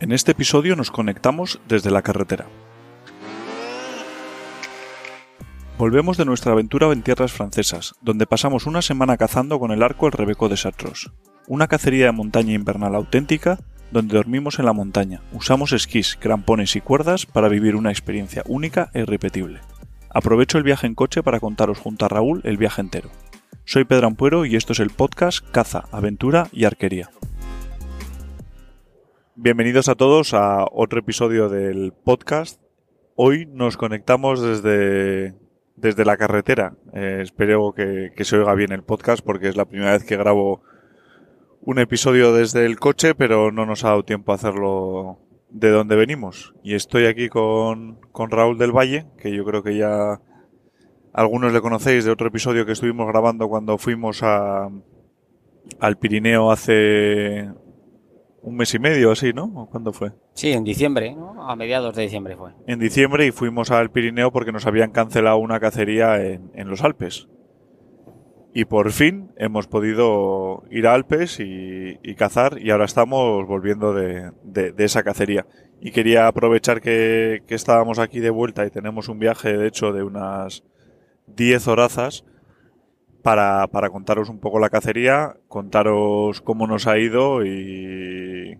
En este episodio nos conectamos desde la carretera. Volvemos de nuestra aventura en tierras francesas, donde pasamos una semana cazando con el arco El Rebeco de Chartros, una cacería de montaña invernal auténtica donde dormimos en la montaña, usamos esquís, crampones y cuerdas para vivir una experiencia única e irrepetible. Aprovecho el viaje en coche para contaros junto a Raúl el viaje entero. Soy Pedro Ampuero y esto es el podcast Caza, Aventura y Arquería. Bienvenidos a todos a otro episodio del podcast. Hoy nos conectamos desde, desde la carretera. Eh, espero que, que se oiga bien el podcast porque es la primera vez que grabo un episodio desde el coche, pero no nos ha dado tiempo a hacerlo de donde venimos. Y estoy aquí con, con Raúl del Valle, que yo creo que ya algunos le conocéis de otro episodio que estuvimos grabando cuando fuimos a, al Pirineo hace un mes y medio, así, ¿no? ¿Cuándo fue? Sí, en diciembre, ¿no? A mediados de diciembre fue. En diciembre y fuimos al Pirineo porque nos habían cancelado una cacería en, en los Alpes. Y por fin hemos podido ir a Alpes y, y cazar y ahora estamos volviendo de, de, de esa cacería. Y quería aprovechar que, que, estábamos aquí de vuelta y tenemos un viaje, de hecho, de unas 10 horazas para, para contaros un poco la cacería, contaros cómo nos ha ido y...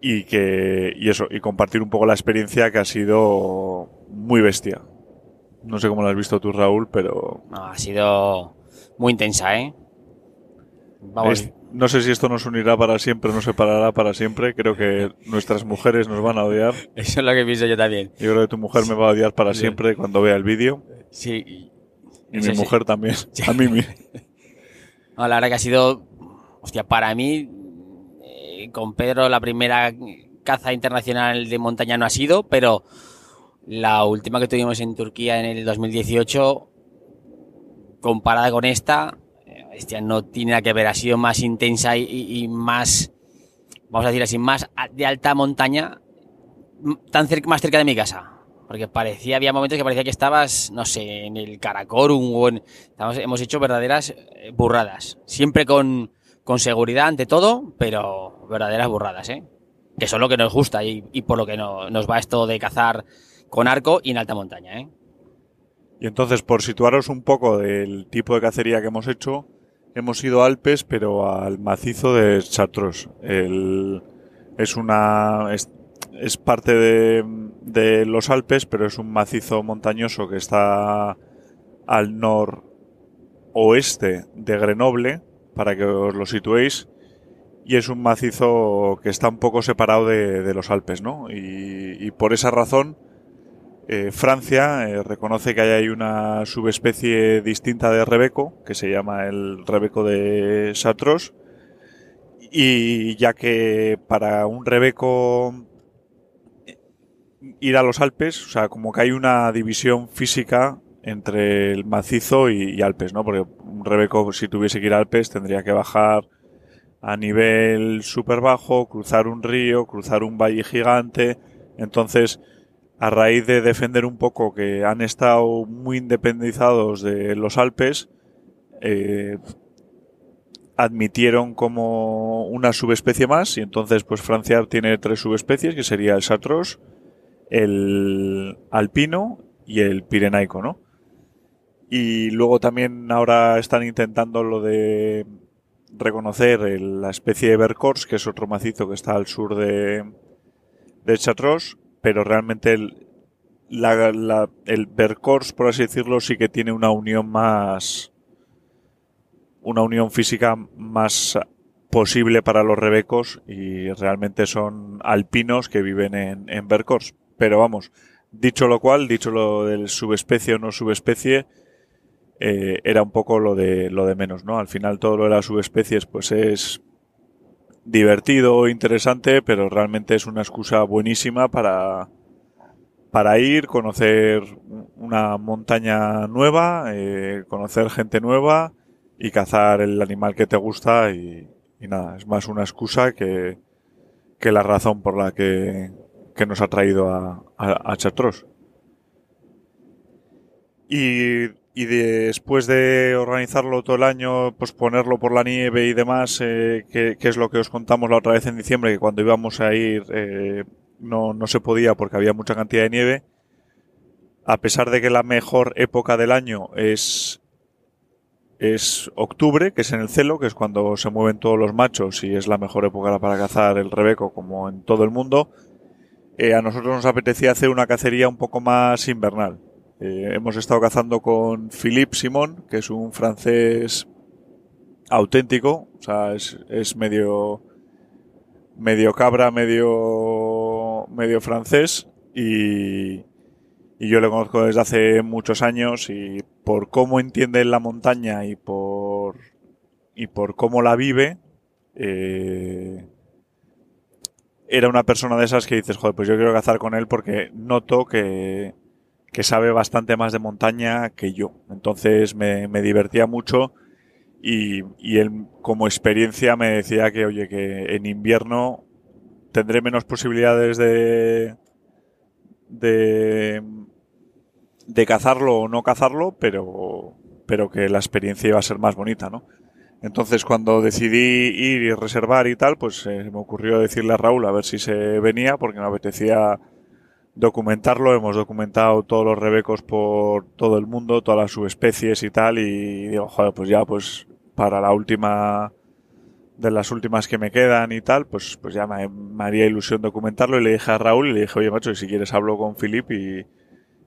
Y que, y eso, y compartir un poco la experiencia que ha sido muy bestia. No sé cómo lo has visto tú, Raúl, pero. No, ha sido muy intensa, ¿eh? Vamos. Es, no sé si esto nos unirá para siempre o nos separará para siempre. Creo que nuestras mujeres nos van a odiar. Eso es lo que pienso yo también. Yo creo que tu mujer me va a odiar para siempre cuando vea el vídeo. Sí. Y, mi mujer también. Sí. A mí. No, la verdad que ha sido. Hostia, para mí, eh, con Pedro, la primera caza internacional de montaña no ha sido, pero la última que tuvimos en Turquía en el 2018, comparada con esta, hostia, no tiene nada que ver, ha sido más intensa y, más, vamos a decir así, más de alta montaña, tan cerca, más cerca de mi casa. Porque parecía, había momentos que parecía que estabas, no sé, en el Karakorum o en, estamos, hemos hecho verdaderas eh, burradas. Siempre con, con seguridad ante todo, pero verdaderas burradas, ¿eh? Que son lo que nos gusta y, y por lo que no, nos va esto de cazar con arco y en alta montaña. ¿eh? Y entonces, por situaros un poco del tipo de cacería que hemos hecho, hemos ido a Alpes, pero al macizo de Chartros. El, es una. Es, es parte de, de, los Alpes, pero es un macizo montañoso que está al noroeste de Grenoble, para que os lo situéis. Y es un macizo que está un poco separado de, los Alpes, ¿no? Y por esa razón eh, Francia eh, reconoce que hay una subespecie distinta de rebeco, que se llama el rebeco de Satros, y ya que para un rebeco ir a los Alpes, o sea, como que hay una división física entre el macizo y, y Alpes, ¿no? Porque un rebeco, si tuviese que ir a Alpes, tendría que bajar a nivel súper bajo, cruzar un río, cruzar un valle gigante, entonces a raíz de defender un poco que han estado muy independizados de los Alpes, eh, admitieron como una subespecie más y entonces pues Francia tiene tres subespecies que sería el Satros, el alpino y el pirenaico, ¿no? Y luego también ahora están intentando lo de reconocer la especie de Vercors, que es otro macizo que está al sur de, de pero realmente el, la, la, el Vercors, por así decirlo, sí que tiene una unión más. una unión física más posible para los rebecos y realmente son alpinos que viven en, en Vercors. Pero vamos, dicho lo cual, dicho lo del subespecie o no subespecie, eh, era un poco lo de, lo de menos, ¿no? Al final todo lo de las subespecies pues es divertido, interesante, pero realmente es una excusa buenísima para, para ir, conocer una montaña nueva, eh, conocer gente nueva y cazar el animal que te gusta y, y nada, es más una excusa que, que, la razón por la que, que nos ha traído a, a. Y, y después de organizarlo todo el año, pues ponerlo por la nieve y demás, eh, que, que, es lo que os contamos la otra vez en diciembre, que cuando íbamos a ir eh, no, no se podía porque había mucha cantidad de nieve. A pesar de que la mejor época del año es, es octubre, que es en el celo, que es cuando se mueven todos los machos y es la mejor época para cazar el rebeco como en todo el mundo, eh, a nosotros nos apetecía hacer una cacería un poco más invernal. Eh, hemos estado cazando con Philippe Simon, que es un francés auténtico, o sea, es, medio medio cabra, medio medio francés y, y yo le conozco desde hace muchos años y por cómo entiende la montaña y por y por cómo la vive eh, era una persona de esas que dices, joder, pues yo quiero cazar con él porque noto que, que sabe bastante más de montaña que yo. Entonces me, me divertía mucho y, y, él como experiencia me decía que, oye, que en invierno tendré menos posibilidades de, de, de cazarlo o no cazarlo, pero, pero que la experiencia iba a ser más bonita, ¿no? Entonces cuando decidí ir y reservar y tal, pues eh, me ocurrió decirle a Raúl a ver si se venía porque me apetecía documentarlo. Hemos documentado todos los rebecos por todo el mundo, todas las subespecies y tal. Y digo, joder, pues ya, pues para la última de las últimas que me quedan y tal, pues, pues ya me, me haría ilusión documentarlo. Y le dije a Raúl y le dije, oye, macho, y si quieres hablo con Filip y,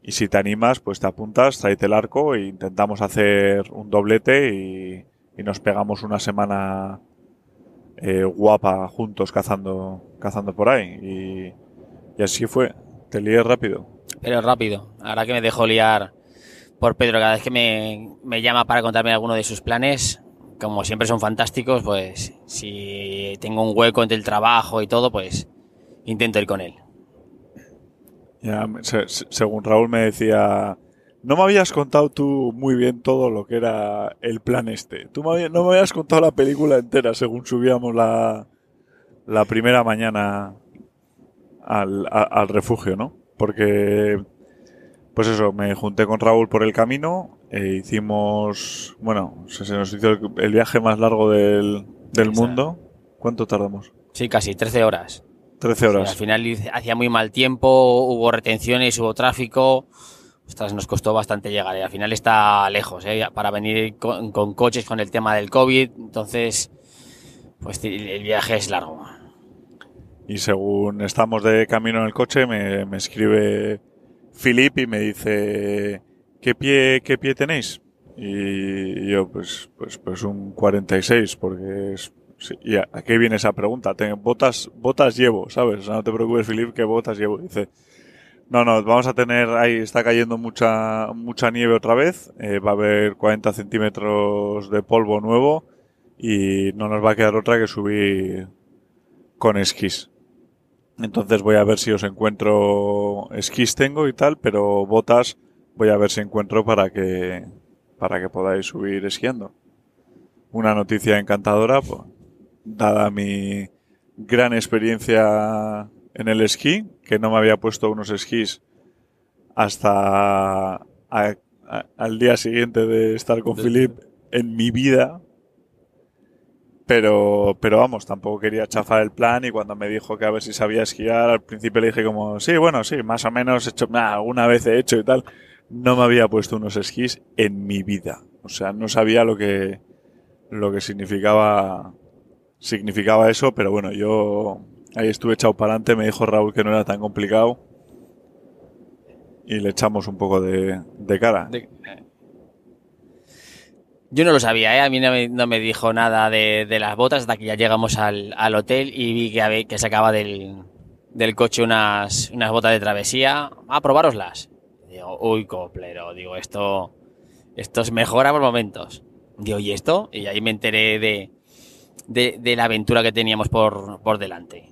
y si te animas, pues te apuntas, tráete el arco e intentamos hacer un doblete y y nos pegamos una semana eh, guapa juntos cazando cazando por ahí y, y, así fue te lié rápido. Pero rápido. Ahora que me dejo liar por Pedro. Cada vez que me, me llama para contarme alguno de sus planes como siempre son fantásticos pues si tengo un hueco entre el trabajo y todo pues intento ir con él. Ya, se, según Raúl me decía no me habías contado tú muy bien todo lo que era el plan este. Tú me habías, no me habías contado la película entera según subíamos la, la primera mañana al, a, al refugio, ¿no? Porque, pues eso, me junté con Raúl por el camino e hicimos, bueno, se nos hizo el, el viaje más largo del, del mundo. ¿Cuánto tardamos? Sí, casi 13 horas. 13 horas. Sí, al final hacía muy mal tiempo, hubo retenciones, hubo tráfico. Ostras, nos costó bastante llegar. Y al final está lejos, ¿eh? Para venir con, con, coches con el tema del COVID. Entonces, pues el viaje es largo. Y según estamos de camino en el coche, me, me escribe Filip y me dice, ¿qué pie, qué pie tenéis? Y yo, pues, pues, pues un 46, porque es, sí, ¿y a, qué viene esa pregunta? Botas, botas llevo, ¿sabes? No te preocupes, Filip, que botas llevo. Dice, no, no, vamos a tener, ahí está cayendo mucha, mucha nieve otra vez, eh, va a haber 40 centímetros de polvo nuevo y no nos va a quedar otra que subir con esquís. Entonces voy a ver si os encuentro esquís tengo y tal, pero botas voy a ver si encuentro para que, para que podáis subir esquiando. Una noticia encantadora, pues, dada mi gran experiencia en el esquí, que no me había puesto unos esquís hasta a, a, al día siguiente de estar con Philip en mi vida. Pero, pero vamos, tampoco quería chafar el plan y cuando me dijo que a ver si sabía esquiar, al principio le dije como, sí, bueno, sí, más o menos he hecho, nah, alguna vez he hecho y tal. No me había puesto unos esquís en mi vida. O sea, no sabía lo que, lo que significaba, significaba eso, pero bueno, yo Ahí estuve echado para adelante, me dijo Raúl que no era tan complicado. Y le echamos un poco de, de cara. Yo no lo sabía, ¿eh? a mí no me, no me dijo nada de, de, las botas hasta que ya llegamos al, al hotel y vi que, que sacaba del, del coche unas, unas botas de travesía. A ah, probároslas. Digo, uy, coplero, digo, esto, esto se mejora por momentos. Digo, ¿y esto? Y ahí me enteré de, de, la aventura que teníamos por, por delante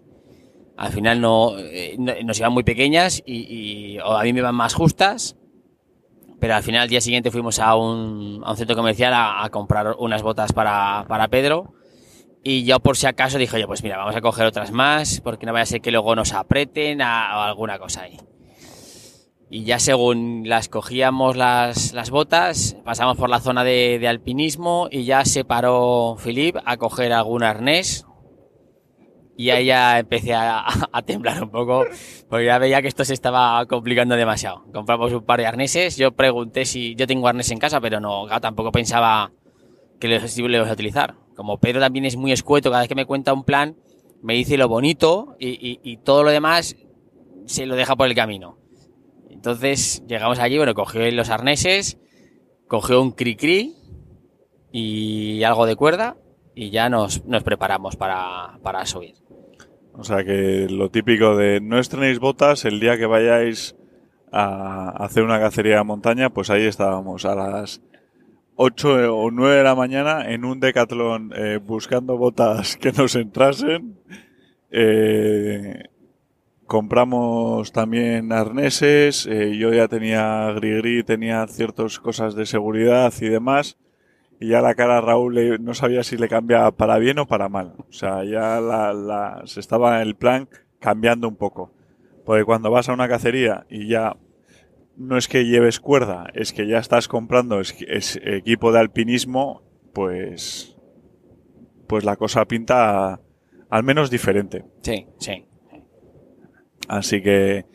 al final no, eh, no, nos iban muy pequeñas y a mí me iban más justas. Pero al final, al día siguiente, fuimos a un, a un centro comercial a, a, comprar unas botas para, para Pedro. Y yo, por si acaso, dije, oye, pues mira, vamos a coger otras más, porque no vaya a ser que luego nos apreten a, a alguna cosa ahí. Y ya según las cogíamos las, las botas, pasamos por la zona de, de alpinismo y ya se paró Philip a coger algún arnés. Y ahí ya empecé a, temblar un poco, porque ya veía que esto se estaba complicando demasiado. Compramos un par de arneses, yo pregunté si yo tengo arnés en casa, pero no, tampoco pensaba que los iba a utilizar. Como Pedro también es muy escueto, cada vez que me cuenta un plan, me dice lo bonito y todo lo demás se lo deja por el camino. Entonces llegamos allí, bueno, cogió los arneses, cogió un cri-cri y algo de cuerda y ya nos, nos preparamos para, para subir. O sea que lo típico de no estrenéis botas el día que vayáis a hacer una cacería de montaña, pues ahí estábamos a las 8 o 9 de la mañana en un decatlón eh, buscando botas que nos entrasen. Eh, compramos también arneses, eh, yo ya tenía gris tenía ciertas cosas de seguridad y demás. Y ya la cara a Raúl le- no sabía si le cambiaba para bien o para mal. O sea, ya la, la- se estaba el plan cambiando un poco. Porque cuando vas a una cacería y ya no es que lleves cuerda, es que ya estás comprando es, es equipo de alpinismo, pues, pues la cosa pinta al menos diferente. Sí, sí. Así que,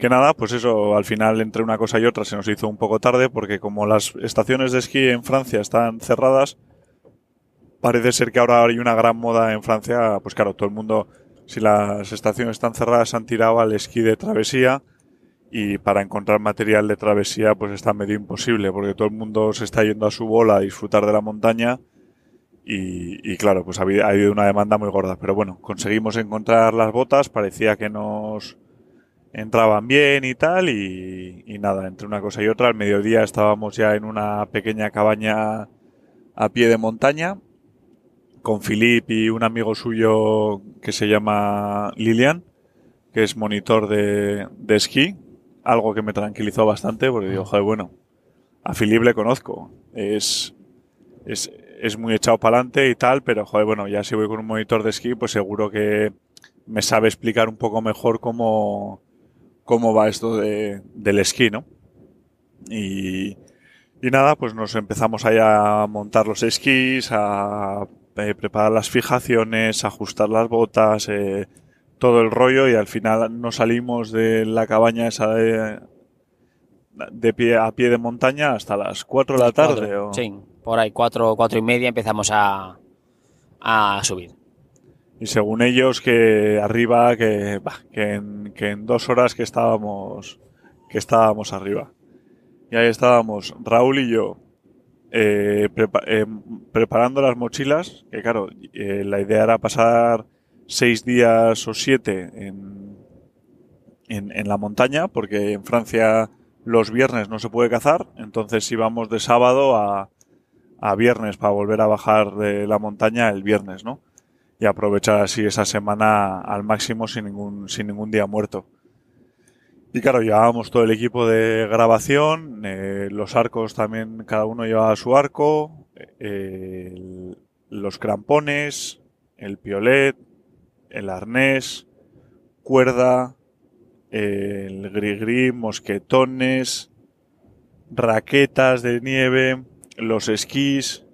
que nada, pues eso, al final entre una cosa y otra se nos hizo un poco tarde porque como las estaciones de esquí en Francia están cerradas, parece ser que ahora hay una gran moda en Francia, pues claro, todo el mundo, si las estaciones están cerradas, han tirado al esquí de travesía y para encontrar material de travesía pues está medio imposible porque todo el mundo se está yendo a su bola a disfrutar de la montaña y, claro, pues ha ha habido una demanda muy gorda. Pero bueno, conseguimos encontrar las botas, parecía que nos entraban bien y tal, y, y nada, entre una cosa y otra, al mediodía estábamos ya en una pequeña cabaña a pie de montaña, con Philip y un amigo suyo que se llama Lilian, que es monitor de, de esquí, algo que me tranquilizó bastante, porque digo, joder, bueno, a Philip le conozco, es, es, es muy echado para adelante y tal, pero joder, bueno, ya si voy con un monitor de esquí, pues seguro que me sabe explicar un poco mejor cómo, cómo va esto de, del esquí, ¿no? Y, y nada, pues nos empezamos ahí a montar los esquís, a eh, preparar las fijaciones, a ajustar las botas, eh, todo el rollo y al final nos salimos de la cabaña esa de, de pie a pie de montaña hasta las 4 de la tarde. Cuatro, o- Sí, por ahí, cuatro, cuatro y media empezamos a, a subir. Y según ellos que arriba, que, bah, que, en, dos horas que estábamos, que estábamos arriba. Y ahí estábamos Raúl y yo eh, eh, preparando las mochilas, que claro, eh, la idea era pasar seis días o siete en, en, en la montaña, porque en Francia los viernes no se puede cazar, entonces íbamos de sábado a, a viernes para volver a bajar de la montaña el viernes, ¿no? Y aprovechar así esa semana al máximo sin ningún, sin ningún día muerto. Y claro, llevábamos todo el equipo de grabación, eh, los arcos también, cada uno llevaba su arco, los crampones, el piolet, el arnés, cuerda, el gris mosquetones, raquetas de nieve, los esquís,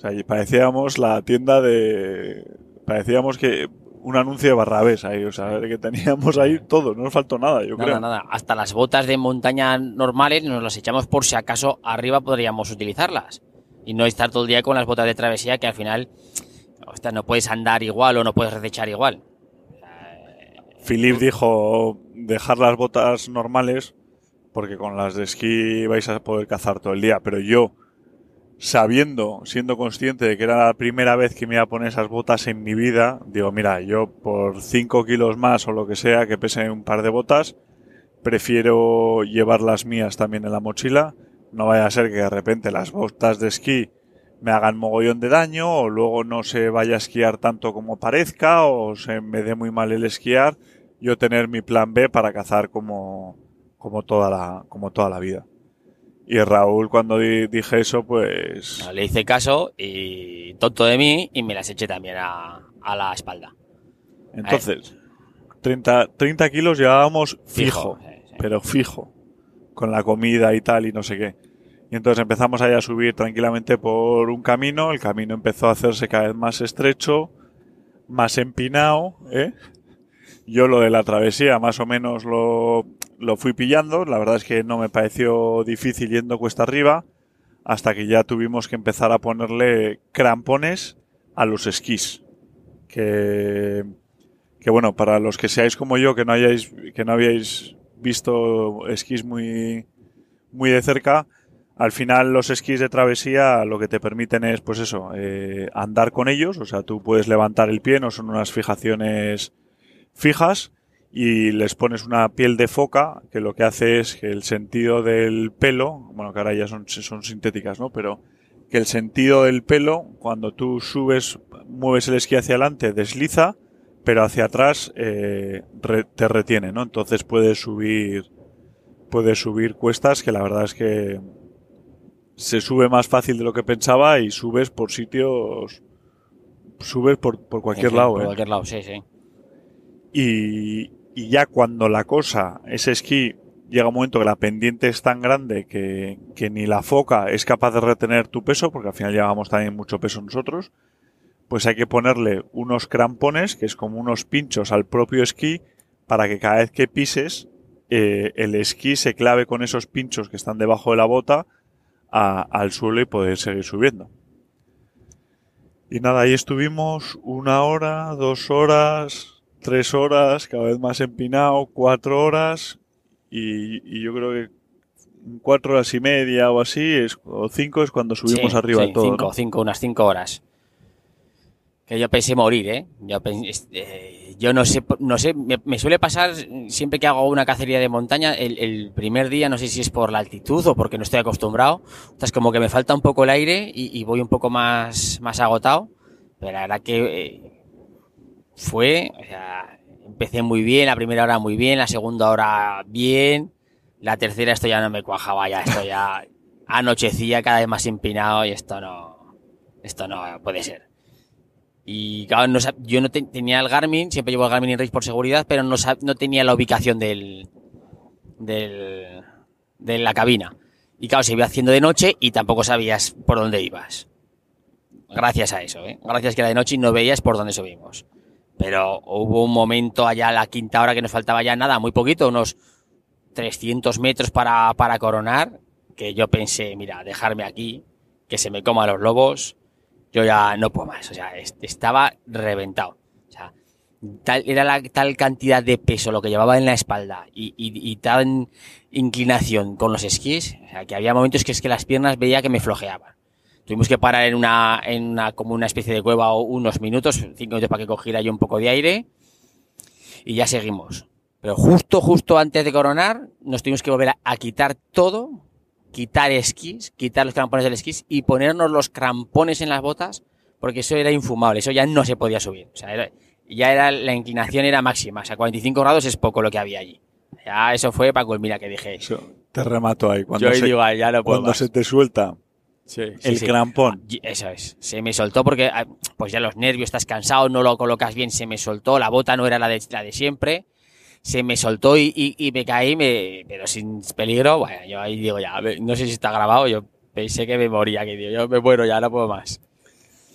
o sea, y parecíamos la tienda de. Parecíamos que un anuncio de Barrabés ahí, o sea, que teníamos ahí todo, no nos faltó nada, yo Nada, creo. nada. Hasta las botas de montaña normales nos las echamos por si acaso arriba podríamos utilizarlas. Y no estar todo el día con las botas de travesía que al final hostia, no puedes andar igual o no puedes recechar igual. Philip dijo dejar las botas normales porque con las de esquí vais a poder cazar todo el día, pero yo sabiendo, siendo consciente de que era la primera vez que me iba a poner esas botas en mi vida, digo, mira, yo por 5 kilos más o lo que sea que pese un par de botas, prefiero llevar las mías también en la mochila. No vaya a ser que de repente las botas de esquí me hagan mogollón de daño o luego no se vaya a esquiar tanto como parezca o se me dé muy mal el esquiar. Yo tener mi plan B para cazar como, como, toda, la, como toda la vida. Y Raúl cuando di- dije eso, pues... Le hice caso y tonto de mí y me las eché también a, a la espalda. Entonces, 30, 30 kilos llevábamos fijo. Sí, sí. pero fijo, con la comida y tal y no sé qué. Y entonces empezamos ahí a subir tranquilamente por un camino, el camino empezó a hacerse cada vez más estrecho, más empinado, ¿eh? Yo lo de la travesía más o menos lo, lo fui pillando, la verdad es que no me pareció difícil yendo cuesta arriba, hasta que ya tuvimos que empezar a ponerle crampones a los esquís. Que, que bueno, para los que seáis como yo, que no hayáis, que no habíais visto esquís muy, muy de cerca, al final los esquís de travesía lo que te permiten es, pues eso, eh, andar con ellos, o sea, tú puedes levantar el pie, no son unas fijaciones fijas, y les pones una piel de foca que lo que hace es que el sentido del pelo, bueno, que ahora ya son, son sintéticas, ¿no? Pero que el sentido del pelo, cuando tú subes, mueves el esquí hacia adelante, desliza, pero hacia atrás eh, re- te retiene, ¿no? Entonces puedes subir, puedes subir cuestas que la verdad es que se sube más fácil de lo que pensaba y subes por sitios, subes por, por cualquier fin, lado, Por ¿eh? cualquier lado, sí, sí. Y, y ya cuando la cosa, ese esquí, llega un momento que la pendiente es tan grande que, que ni la foca es capaz de retener tu peso, porque al final llevamos también mucho peso nosotros, pues hay que ponerle unos crampones, que es como unos pinchos al propio esquí, para que cada vez que pises, eh, el esquí se clave con esos pinchos que están debajo de la bota a- al suelo y poder seguir subiendo. Y nada, ahí estuvimos una hora, dos horas, tres horas, cada vez más empinado, cuatro horas, y, y yo creo que cuatro horas y media o así, es, o cinco es cuando subimos Sí, arriba sí, todo. Cinco, ¿no? cinco, unas cinco horas. Que yo pensé morir, ¿eh? Yo, eh, yo no sé, no sé, me, me suele pasar siempre que hago una cacería de montaña, el, el primer día, no sé si es por la altitud o porque no estoy acostumbrado, es como que me falta un poco el aire y, y voy un poco más, más agotado, pero la verdad que eh, fue, o sea, empecé muy bien, la primera hora muy bien, la segunda hora bien, la tercera esto ya no me cuajaba, ya esto ya anochecía cada vez más empinado y esto no, esto no puede ser. Y claro, no yo no te- tenía el Garmin, siempre llevo el Garmin Race por seguridad, pero no, no tenía la ubicación del, del, de la cabina. Y claro, se iba haciendo de noche y tampoco sabías por dónde ibas. Gracias a eso, ¿eh? Gracias que era de noche y no veías por dónde subimos. Pero hubo un momento allá a la quinta hora que nos faltaba ya nada, muy poquito, unos 300 metros para, para coronar, que yo pensé, mira, dejarme aquí, que se me coman los lobos, yo ya no puedo más. O sea, es- estaba reventado. O sea, tal, era la tal cantidad de peso lo que llevaba en la espalda y, y, y tal inclinación con los esquís, o sea, que había momentos que es que las piernas veía que me flojeaban. Tuvimos que parar en una, en una, como una especie de cueva o unos minutos, cinco minutos para que cogiera yo un poco de aire y ya seguimos. Pero justo, justo antes de coronar, nos tuvimos que volver a, a quitar todo, quitar esquís, quitar los crampones del esquís y ponernos los crampones en las botas, porque eso era infumable, eso ya no se podía subir. O sea, era- ya era, la inclinación era máxima, o sea, 45 grados es poco lo que había allí. Ya eso fue para culminar que dije. Eso te remato ahí. Cuando, yo se, digo, "Ay, ya no puedo cuando más". se te suelta Sí, el sí. crampón. Y Eso es. Se me soltó porque, ah, pues ya los nervios, estás cansado, no lo colocas bien, se me soltó. La bota no era la de, la de siempre. Se me soltó y, y- y me caí, me, pero sin peligro. Bueno, yo ahí digo ya, no sé si está grabado. Yo pensé que me moría, que digo, yo me muero ya, no puedo más.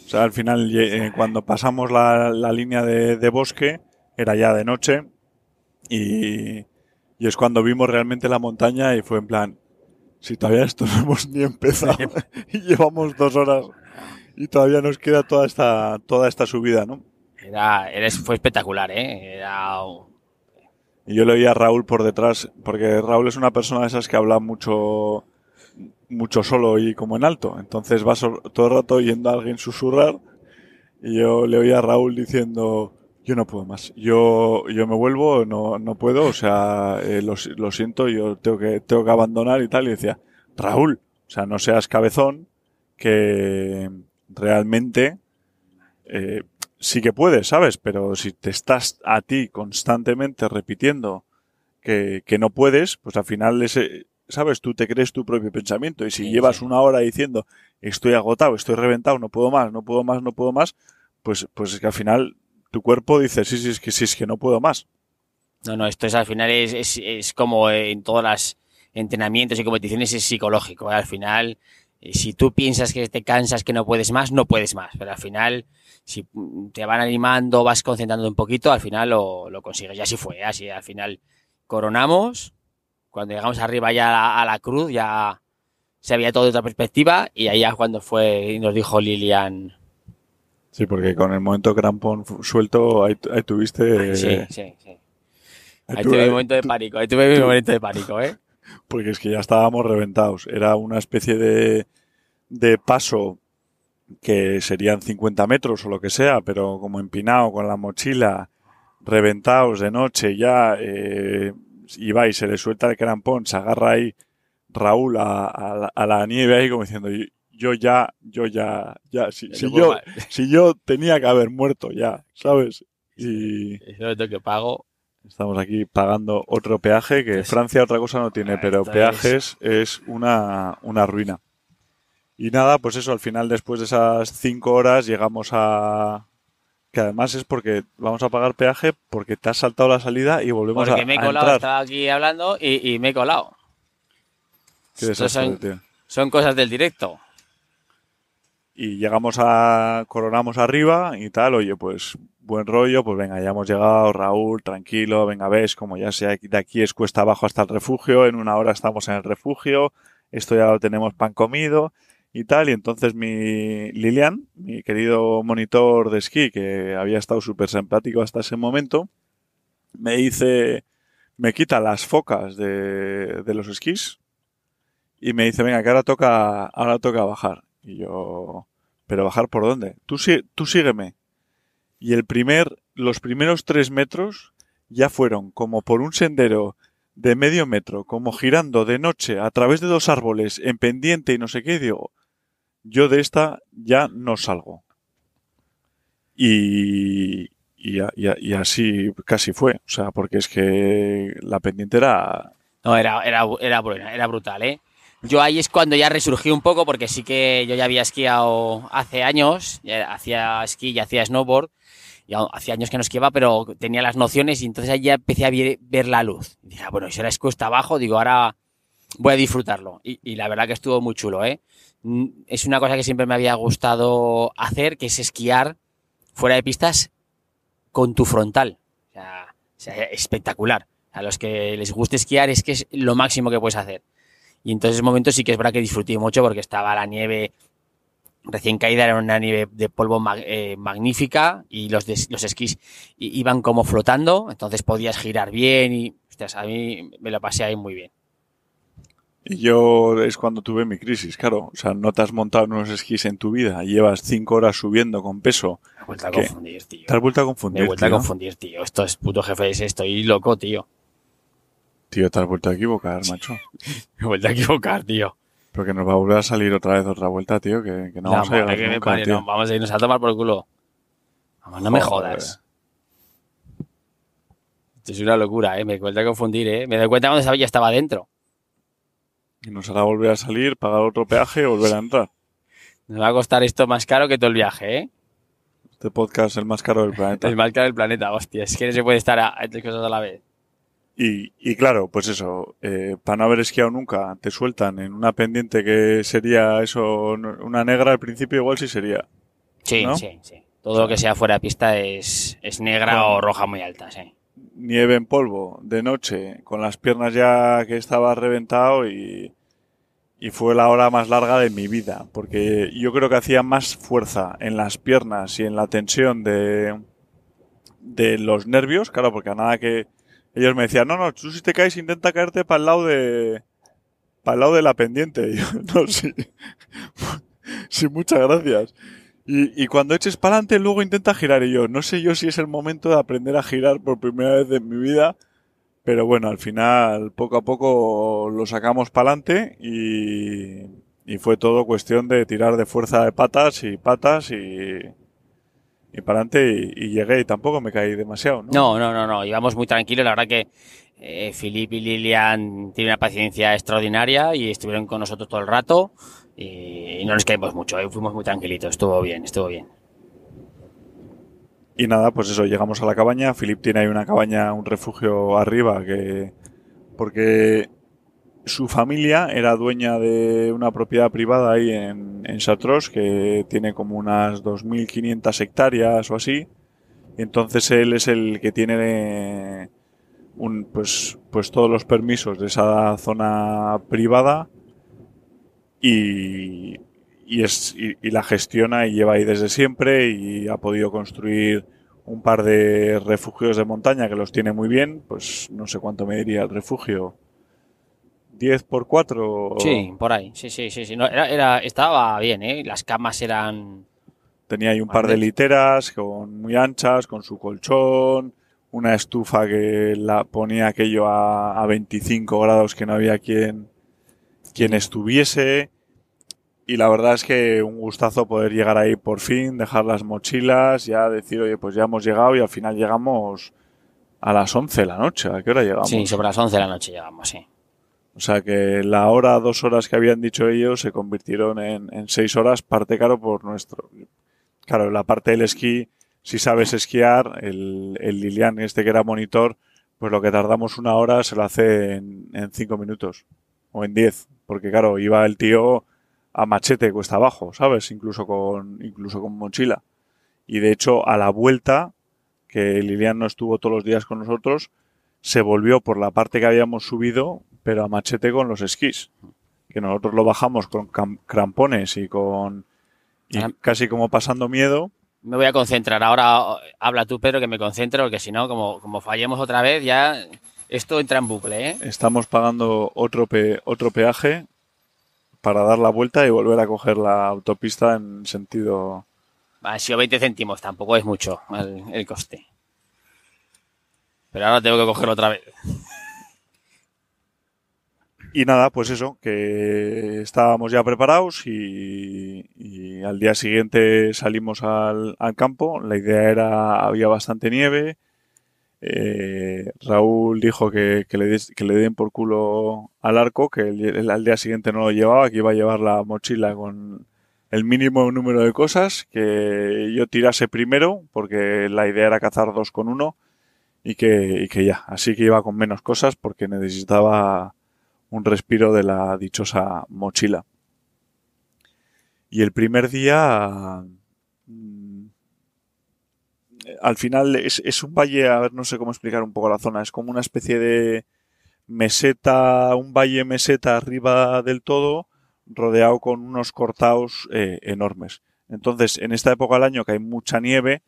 O sea, al final, eh, cuando pasamos la, la línea de, de bosque, era ya de noche y, y es cuando vimos realmente la montaña y fue en plan, si todavía esto no hemos ni empezado y llevamos dos horas y todavía nos queda toda esta, toda esta subida, ¿no? Era, era- fue espectacular, ¿eh? Era. Y yo le oía a Raúl por detrás, porque Raúl es una persona de esas que habla mucho, mucho solo y como en alto. Entonces va so- todo el rato oyendo a alguien susurrar y yo le oía a Raúl diciendo, yo no puedo más, yo, yo me vuelvo, no, no puedo, o sea, eh, lo, si- lo siento, yo tengo que, tengo que abandonar y tal. Y decía, Raúl, o sea, no seas cabezón, que realmente eh, sí que puedes, ¿sabes? Pero si te estás a ti constantemente repitiendo que, que no puedes, pues al final ese, ¿sabes? Tú te crees tu propio pensamiento y si Sí, llevas sí. una hora diciendo estoy agotado, estoy reventado, no puedo más, no puedo más, no puedo más, pues, pues es que al final tu cuerpo dice sí, sí, es que sí, es que no puedo más. No, no, esto es al final es, es, como en todas las entrenamientos y competiciones es psicológico. Al final, eh, si tú piensas que te cansas, que no puedes más, no puedes más. Pero al final, si te van animando, vas concentrando un poquito, al final lo, lo consigues. Y así fue, así al final coronamos. Cuando llegamos arriba ya a la, cruz, ya se veía todo de otra perspectiva. Y ahí cuando fue y nos dijo Lilian, Sí, porque con el momento crampón suelto, ahí, ahí tuviste... Sí, eh, sí, sí. ahí Ahí tu- tuve mi momento de pánico, ahí tuve mi momento de pánico, ¿eh? Porque es que ya estábamos reventados. Era una especie de, de paso que serían 50 metros o lo que sea, pero como empinado con la mochila, reventados de noche ya, eh, y va y se le suelta el crampón, se agarra ahí Raúl a, a la, a la nieve ahí como diciendo, "Yo- yo ya, yo ya, ya, si, si yo, si yo tenía que haber muerto ya, ¿sabes? Y es lo que pago. estamos aquí pagando otro peaje que Entonces- Francia otra cosa no tiene, Ah, pero peajes es una, una ruina. Y nada, pues eso, al final después de esas cinco horas llegamos a... Que además es porque vamos a pagar peaje porque te has saltado la salida y volvemos Porque a, me he colado, estaba aquí hablando y, y me he colado. Qué desastre, son, tío. son cosas del directo. Y llegamos a... Coronamos arriba y tal, oye, pues buen rollo, pues venga, ya hemos llegado, Raúl, tranquilo, venga, ves, como ya sea de aquí es cuesta abajo hasta el refugio, en una hora estamos en el refugio, esto ya lo tenemos pan comido y tal, y entonces mi Lilian, mi querido monitor de esquí, que había estado súper simpático hasta ese momento, me dice, me quita las focas de, de los esquís y me dice, venga, que ahora toca, ahora toca bajar. Y yo, ¿pero bajar por dónde? Tú, tú sígueme. Y el primer, los primeros tres metros ya fueron como por un sendero de medio metro, como girando de noche a través de dos árboles en pendiente y no sé qué, y digo, yo de esta ya no salgo. Y, y, así casi fue, o sea, porque es que la pendiente era... No, era, era, era, era brutal, ¿eh? Yo ahí es cuando ya resurgí un poco, porque sí que yo ya había esquiado hace años, hacía esquí y hacía snowboard, y hacía años que no esquiaba, pero tenía las nociones y entonces ahí ya empecé a ver, la luz. Dije, ah, bueno, si ahora es cuesta abajo, digo, ahora voy a disfrutarlo. Y, la verdad que estuvo muy chulo, ¿eh? Es una cosa que siempre me había gustado hacer, que es esquiar fuera de pistas con tu frontal. O sea, espectacular. A los que les guste esquiar es que es lo máximo que puedes hacer. Y entonces ese momento sí que es verdad que disfruté mucho porque estaba la nieve recién caída, era una nieve de polvo mag- eh, magnífica y los, los esquís iban como flotando, entonces podías girar bien y, a mí me lo pasé ahí muy bien. Y yo es cuando tuve mi crisis, claro. O sea, no te has montado en unos esquís en tu vida llevas cinco horas subiendo con peso. Me he vuelto a ¿Qué? confundir, tío. Te has vuelto a Me confundir, he vuelto a tío. confundir, tío. Esto es puto jefe, es- estoy loco, tío. Tío, te has vuelto a equivocar, macho. Me he vuelto a equivocar, tío. Porque nos va a volver a salir otra vez otra vuelta, tío, que, que no La vamos a llegar madre que me nunca, parió, tío. no, vamos a irnos a tomar por culo. Vamos, no me Joder. jodas. Esto es una locura, ¿eh? Me cuenta a confundir, ¿eh? Me doy cuenta cuando estaba- ya estaba dentro. Y nos hará volver a salir, pagar otro peaje y volver a entrar. Nos va a costar esto más caro que todo el viaje, ¿eh? Este podcast es el más caro del planeta. El más caro del planeta, hostia. Es que no se puede estar a, a tres cosas a la vez. Y, y claro, pues eso, eh, para no haber esquiado nunca, te sueltan en una pendiente que sería eso, una negra al principio igual sí sería. Sí, ¿No? sí, sí. Todo lo que sea fuera de pista es, es negra Con- o roja muy alta, sí. Nieve en polvo, de noche, con las piernas ya que estaba reventado y, y fue la hora más larga de mi vida, porque yo creo que hacía más fuerza en las piernas y en la tensión de, de los nervios, claro, porque a nada que ellos me decían, no, no, tú si te caes intenta caerte para el lado de para el lado de la pendiente. Y yo, no, sí. sí, muchas gracias. Y, y cuando eches para adelante, luego intenta girar. Y yo, no sé yo si es el momento de aprender a girar por primera vez en mi vida. Pero bueno, al final, poco a poco lo sacamos para adelante y, y fue todo cuestión de tirar de fuerza de patas y patas y, y para adelante y, y llegué y tampoco me caí demasiado, ¿no? No, no, no, no. Íbamos muy tranquilos. La verdad que eh, Filip y Lilian tienen una paciencia extraordinaria y estuvieron con nosotros todo el rato y, no nos caímos mucho. eh, Fuimos muy tranquilitos. Estuvo bien, estuvo bien. Y nada, pues eso, llegamos a la cabaña. Philip tiene ahí una cabaña, un refugio arriba, que. Porque su familia era dueña de una propiedad privada ahí en, en Chartreuse, que tiene como unas 2.500 hectáreas o así. Entonces él es el que tiene un, pues, pues todos los permisos de esa zona privada y, y, es, y la gestiona y lleva ahí desde siempre y ha podido construir un par de refugios de montaña que los tiene muy bien, pues no sé cuánto me diría el refugio. 10 por 4 Sí, por ahí. Sí, sí, sí. sí. No, era, era- estaba bien, ¿eh? Las camas eran. Tenía ahí un par de literas con muy anchas, con su colchón, una estufa que la ponía aquello a, a 25 grados que no había quien, quien estuviese. Y la verdad es que un gustazo poder llegar ahí por fin, dejar las mochilas, ya decir, oye, pues ya hemos llegado y al final llegamos a las 11 de la noche. ¿A qué hora llegamos? Sí, sobre las 11 de la noche llegamos, sí. O sea que la hora, dos horas que habían dicho ellos se convirtieron en, seis horas, parte caro por nuestro. Claro, la parte del esquí, si sabes esquiar, el, el Lilian este que era monitor, pues lo que tardamos una hora se lo hace en, en cinco minutos o en diez, porque claro, iba el tío a machete cuesta abajo, ¿sabes? Incluso con, incluso con mochila. Y de hecho, a la vuelta, que Lilian no estuvo todos los días con nosotros, se volvió por la parte que habíamos subido, pero a machete con los esquís. Que nosotros lo bajamos con crampones y con. y Ah. casi como pasando miedo. Me voy a concentrar. Ahora eh, habla tú, Pedro, que me concentro, porque si no, como, como fallemos otra vez, ya esto entra en bucle, ¿eh? Estamos pagando otro, pe- otro peaje para dar la vuelta y volver a coger la autopista en sentido. Han sido 20 céntimos, tampoco es mucho el, el coste. Pero ahora tengo que cogerlo otra vez. Y nada, pues eso, que estábamos ya preparados y, al día siguiente salimos al, campo. La idea era, había bastante nieve. Eh, Raúl dijo que, que le, que le den por culo al arco, que el- el- al día siguiente no lo llevaba, que iba a llevar la mochila con el mínimo número de cosas, que yo tirase primero, porque la idea era cazar dos con uno, y que, y que ya, así que iba con menos cosas porque necesitaba un respiro de la dichosa mochila. Y el primer día, mm, al final es, es un valle, a ver, no sé cómo explicar un poco la zona, es como una especie de meseta, un valle meseta arriba del todo, rodeado con unos cortados eh, enormes. Entonces, en esta época del año que hay mucha nieve,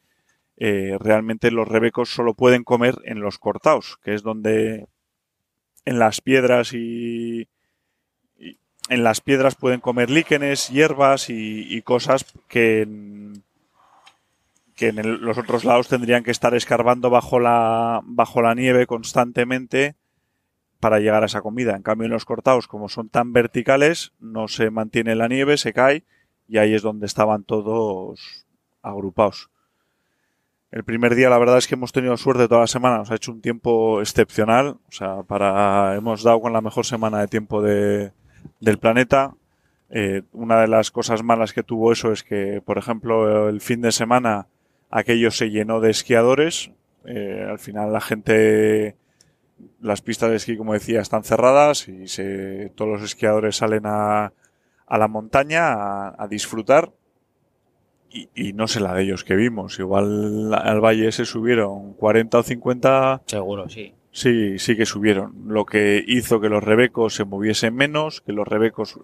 eh, realmente los rebecos solo pueden comer en los cortados, que es donde en las piedras y, en las piedras pueden comer líquenes, hierbas y, cosas que en, que en los otros lados tendrían que estar escarbando bajo la, bajo la nieve constantemente para llegar a esa comida. En cambio, en los cortados, como son tan verticales, no se mantiene la nieve, se cae y ahí es donde estaban todos agrupados. El primer día, la verdad es que hemos tenido suerte toda la semana. Nos ha hecho un tiempo excepcional. O sea, para hemos dado con la mejor semana de tiempo de, del planeta. Eh, una de las cosas malas que tuvo eso es que, por ejemplo, el fin de semana aquello se llenó de esquiadores. Eh, al final la gente, las pistas de esquí, como decía, están cerradas y se, todos los esquiadores salen a, la montaña a disfrutar y, y no sé la de ellos que vimos. Igual al valle se subieron 40 o 50, Seguro, sí. sí, sí que subieron. Lo que hizo que los rebecos se moviesen menos, que los rebecos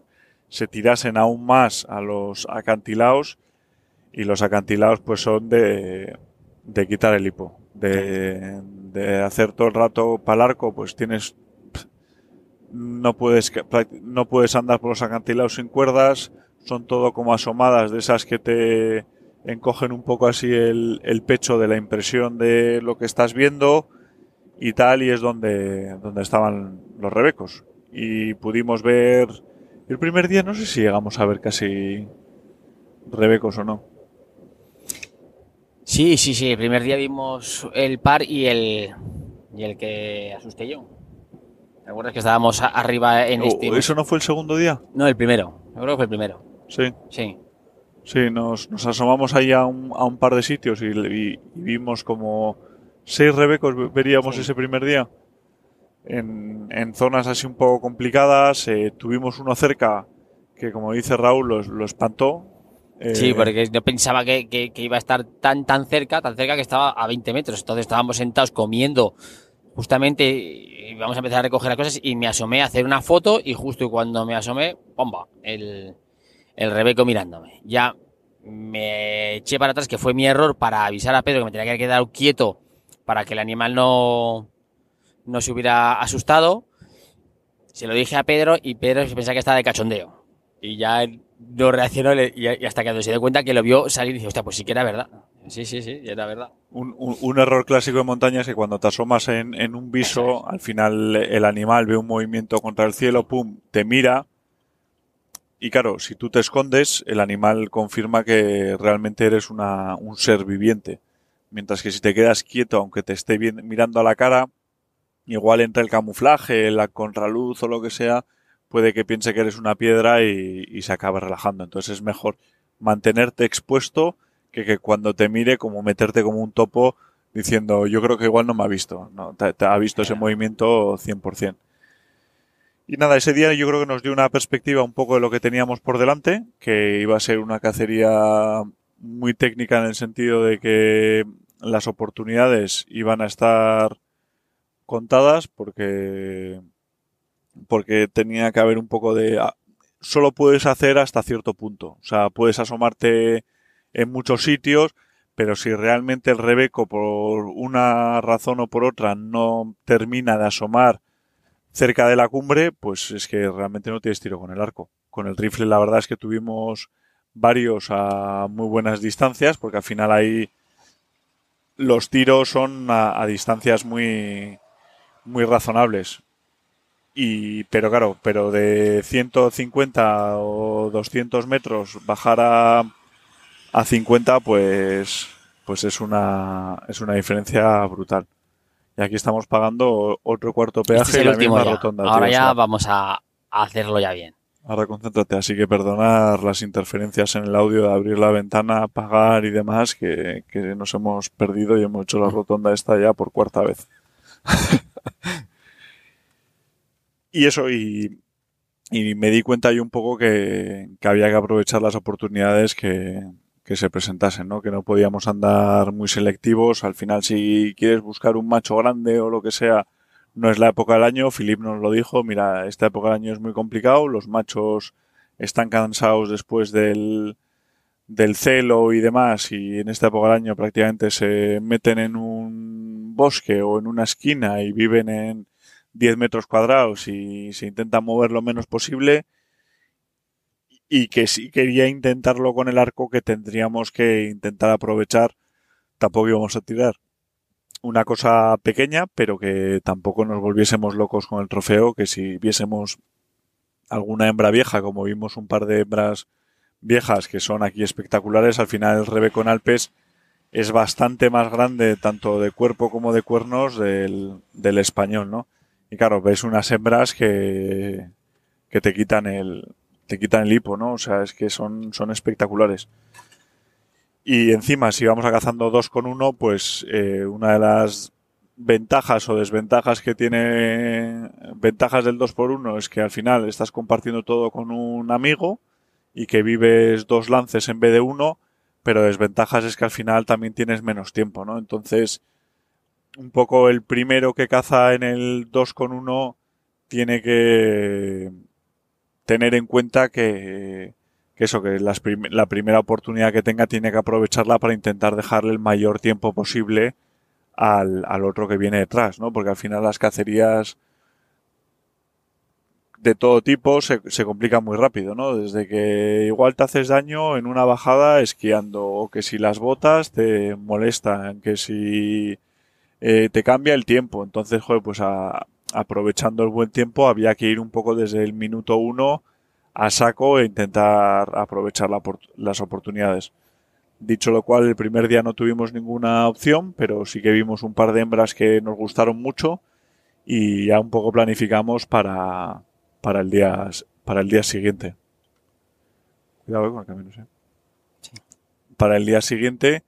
se tirasen aún más a los acantilados y los acantilados pues son de, de quitar el hipo. De, de hacer todo el rato para el arco, pues tienes no puedes no puedes andar por los acantilados sin cuerdas, son todo como asomadas de esas que te encogen un poco así el, el pecho de la impresión de lo que estás viendo y tal, y es donde, donde estaban los rebecos. Y pudimos ver el primer día, no sé si llegamos a ver casi rebecos o no. Sí, sí, sí. El primer día vimos el par y el, y el que asusté yo. ¿Te acuerdas que estábamos arriba en O- este? ¿Eso no fue el segundo día? No, el primero. Yo creo que fue el primero. Sí. Sí. Sí, nos, nos asomamos ahí a un, a un par de sitios y, y- y vimos como seis rebecos veríamos Sí. ese primer día. En, en zonas así un poco complicadas. eh, tuvimos uno cerca que, como dice Raúl, lo, lo espantó. Eh, Sí, porque yo pensaba que, que- que iba a estar tan, tan cerca, tan cerca que estaba a 20 metros. Entonces estábamos sentados comiendo justamente y vamos a empezar a recoger las cosas y me asomé a hacer una foto y justo cuando me asomé, ¡pomba! El, el Rebeco mirándome. Ya me eché para atrás, que fue mi error para avisar a Pedro que me tenía que quedar quieto para que el animal no, no se hubiera asustado. Se lo dije a Pedro y Pedro se pensaba que estaba de cachondeo. Y ya no reaccionó y hasta que se dio cuenta que lo vio salir y dice, hostia, pues sí que era verdad. Sí, sí, sí, era verdad. Un, un- un error clásico de montaña es que cuando te asomas en, en un viso, al final el animal ve un movimiento contra el cielo, pum, te mira. Y claro, si tú te escondes, el animal confirma que realmente eres una, un ser viviente. Mientras que si te quedas quieto, aunque te esté bien- mirando a la cara, igual entre el camuflaje, la contraluz o lo que sea, puede que piense que eres una piedra y, y se acabe relajando. Entonces es mejor mantenerte expuesto que, que cuando te mire como meterte como un topo diciendo yo creo que igual no me ha visto, no, te, te ha visto ese movimiento 100%. Y nada, ese día yo creo que nos dio una perspectiva un poco de lo que teníamos por delante, que iba a ser una cacería muy técnica en el sentido de que las oportunidades iban a estar contadas porque porque tenía que haber un poco de ah, solo puedes hacer hasta cierto punto, o sea, puedes asomarte en muchos sitios, pero si realmente el Rebeco por una razón o por otra no termina de asomar cerca de la cumbre, pues es que realmente no tienes tiro con el arco. Con el rifle la verdad es que tuvimos varios a muy buenas distancias, porque al final ahí los tiros son a, distancias muy muy razonables. Y, pero claro, pero de 150 o 200 metros bajar a, a 50, pues, pues es una, es una diferencia brutal. Y aquí estamos pagando otro cuarto Este peaje es y la último misma ya. rotonda. Ahora tío, o ya sea, vamos a, a hacerlo ya bien. ahora concéntrate, así que perdonar las interferencias en el audio de abrir la ventana, apagar y demás, que, que nos hemos perdido y hemos hecho la rotonda esta ya por cuarta vez. y eso, y, y me di cuenta yo un poco que, que había que aprovechar las oportunidades que, que se presentasen, ¿no? Que no podíamos andar muy selectivos. Al final, si quieres buscar un macho grande o lo que sea, no es la época del año. Philip nos lo dijo, mira, esta época del año es muy complicado, los machos están cansados después del, del celo y demás, y en esta época del año prácticamente se meten en un bosque o en una esquina y viven en 10 metros cuadrados y se intentan mover lo menos posible. Y que si quería intentarlo con el arco, que tendríamos que intentar aprovechar, tampoco íbamos a tirar una cosa pequeña, pero que tampoco nos volviésemos locos con el trofeo, que si viésemos alguna hembra vieja, como vimos un par de hembras viejas que son aquí espectaculares, al final el Rebeco en Alpes es bastante más grande, tanto de cuerpo como de cuernos, del, del español, ¿no? Y claro, ves unas hembras que, que te quitan el, te quitan el hipo, ¿no? O sea, es que son, son espectaculares. Y encima, si vamos a cazando dos con uno, pues eh, una de las ventajas o desventajas que tiene ventajas del 2 por 1 es que al final estás compartiendo todo con un amigo y que vives dos lances en vez de uno, pero desventajas es que al final también tienes menos tiempo, ¿no? Entonces, un poco el primero que caza en el 2 con 1 tiene que tener en cuenta que, eso, que las prim- la primera oportunidad que tenga tiene que aprovecharla para intentar dejarle el mayor tiempo posible al, al otro que viene detrás, ¿no? Porque al final las cacerías de todo tipo se, se complican muy rápido, ¿no? Desde que igual te haces daño en una bajada esquiando, o que si las botas te molestan, que si eh, te cambia el tiempo. Entonces, joder, pues a- aprovechando el buen tiempo había que ir un poco desde el minuto uno a saco e intentar aprovechar la las oportunidades. Dicho lo cual, el primer día no tuvimos ninguna opción, pero sí que vimos un par de hembras que nos gustaron mucho y ya un poco planificamos para, para el día para el día siguiente. Cuidado con el camino, sí. para el día siguiente.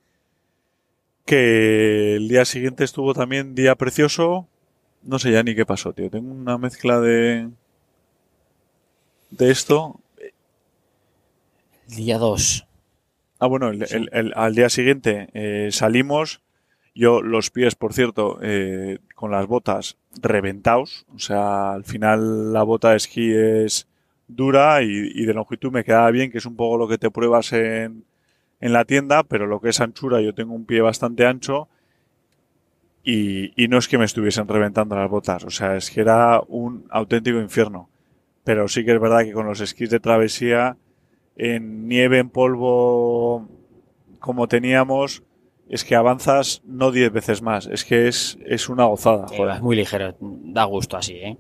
Que el día siguiente estuvo también día precioso. No sé ya ni qué pasó, tío. Tengo una mezcla de. de esto. Día 2. Ah, bueno, el- el- el- al día siguiente eh, salimos. Yo, los pies, por cierto, eh, con las botas reventados. O sea, al final la bota de esquí es dura y, y de longitud me quedaba bien, que es un poco lo que te pruebas en, en la tienda, pero lo que es anchura, yo tengo un pie bastante ancho y, y no es que me estuviesen reventando las botas. O sea, es que era un auténtico infierno. Pero sí que es verdad que con los esquís de travesía en nieve, en polvo, como teníamos, es que avanzas no 10 veces más. Es que es, es una gozada. Joder. es muy ligero, da gusto así, ¿eh?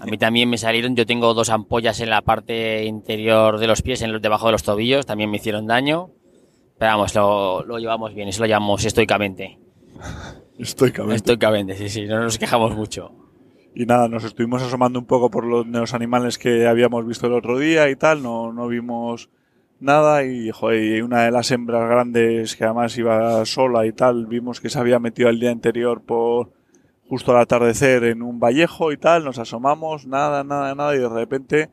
A mí también me salieron, yo tengo dos ampollas en la parte interior de los pies, en los, debajo de los tobillos, también me hicieron daño. Pero vamos, lo, lo llevamos bien, eso lo llamamos estoicamente. Estoicamente. Estoicamente, sí, sí, no nos quejamos mucho. Y nada, nos estuvimos asomando un poco por los, los animales que habíamos visto el otro día y tal. No, no vimos nada. Y, joder, y una de las hembras grandes que además iba sola y tal, vimos que se había metido el día anterior por justo al atardecer en un vallejo y tal. Nos asomamos, nada, nada, nada. Y de repente,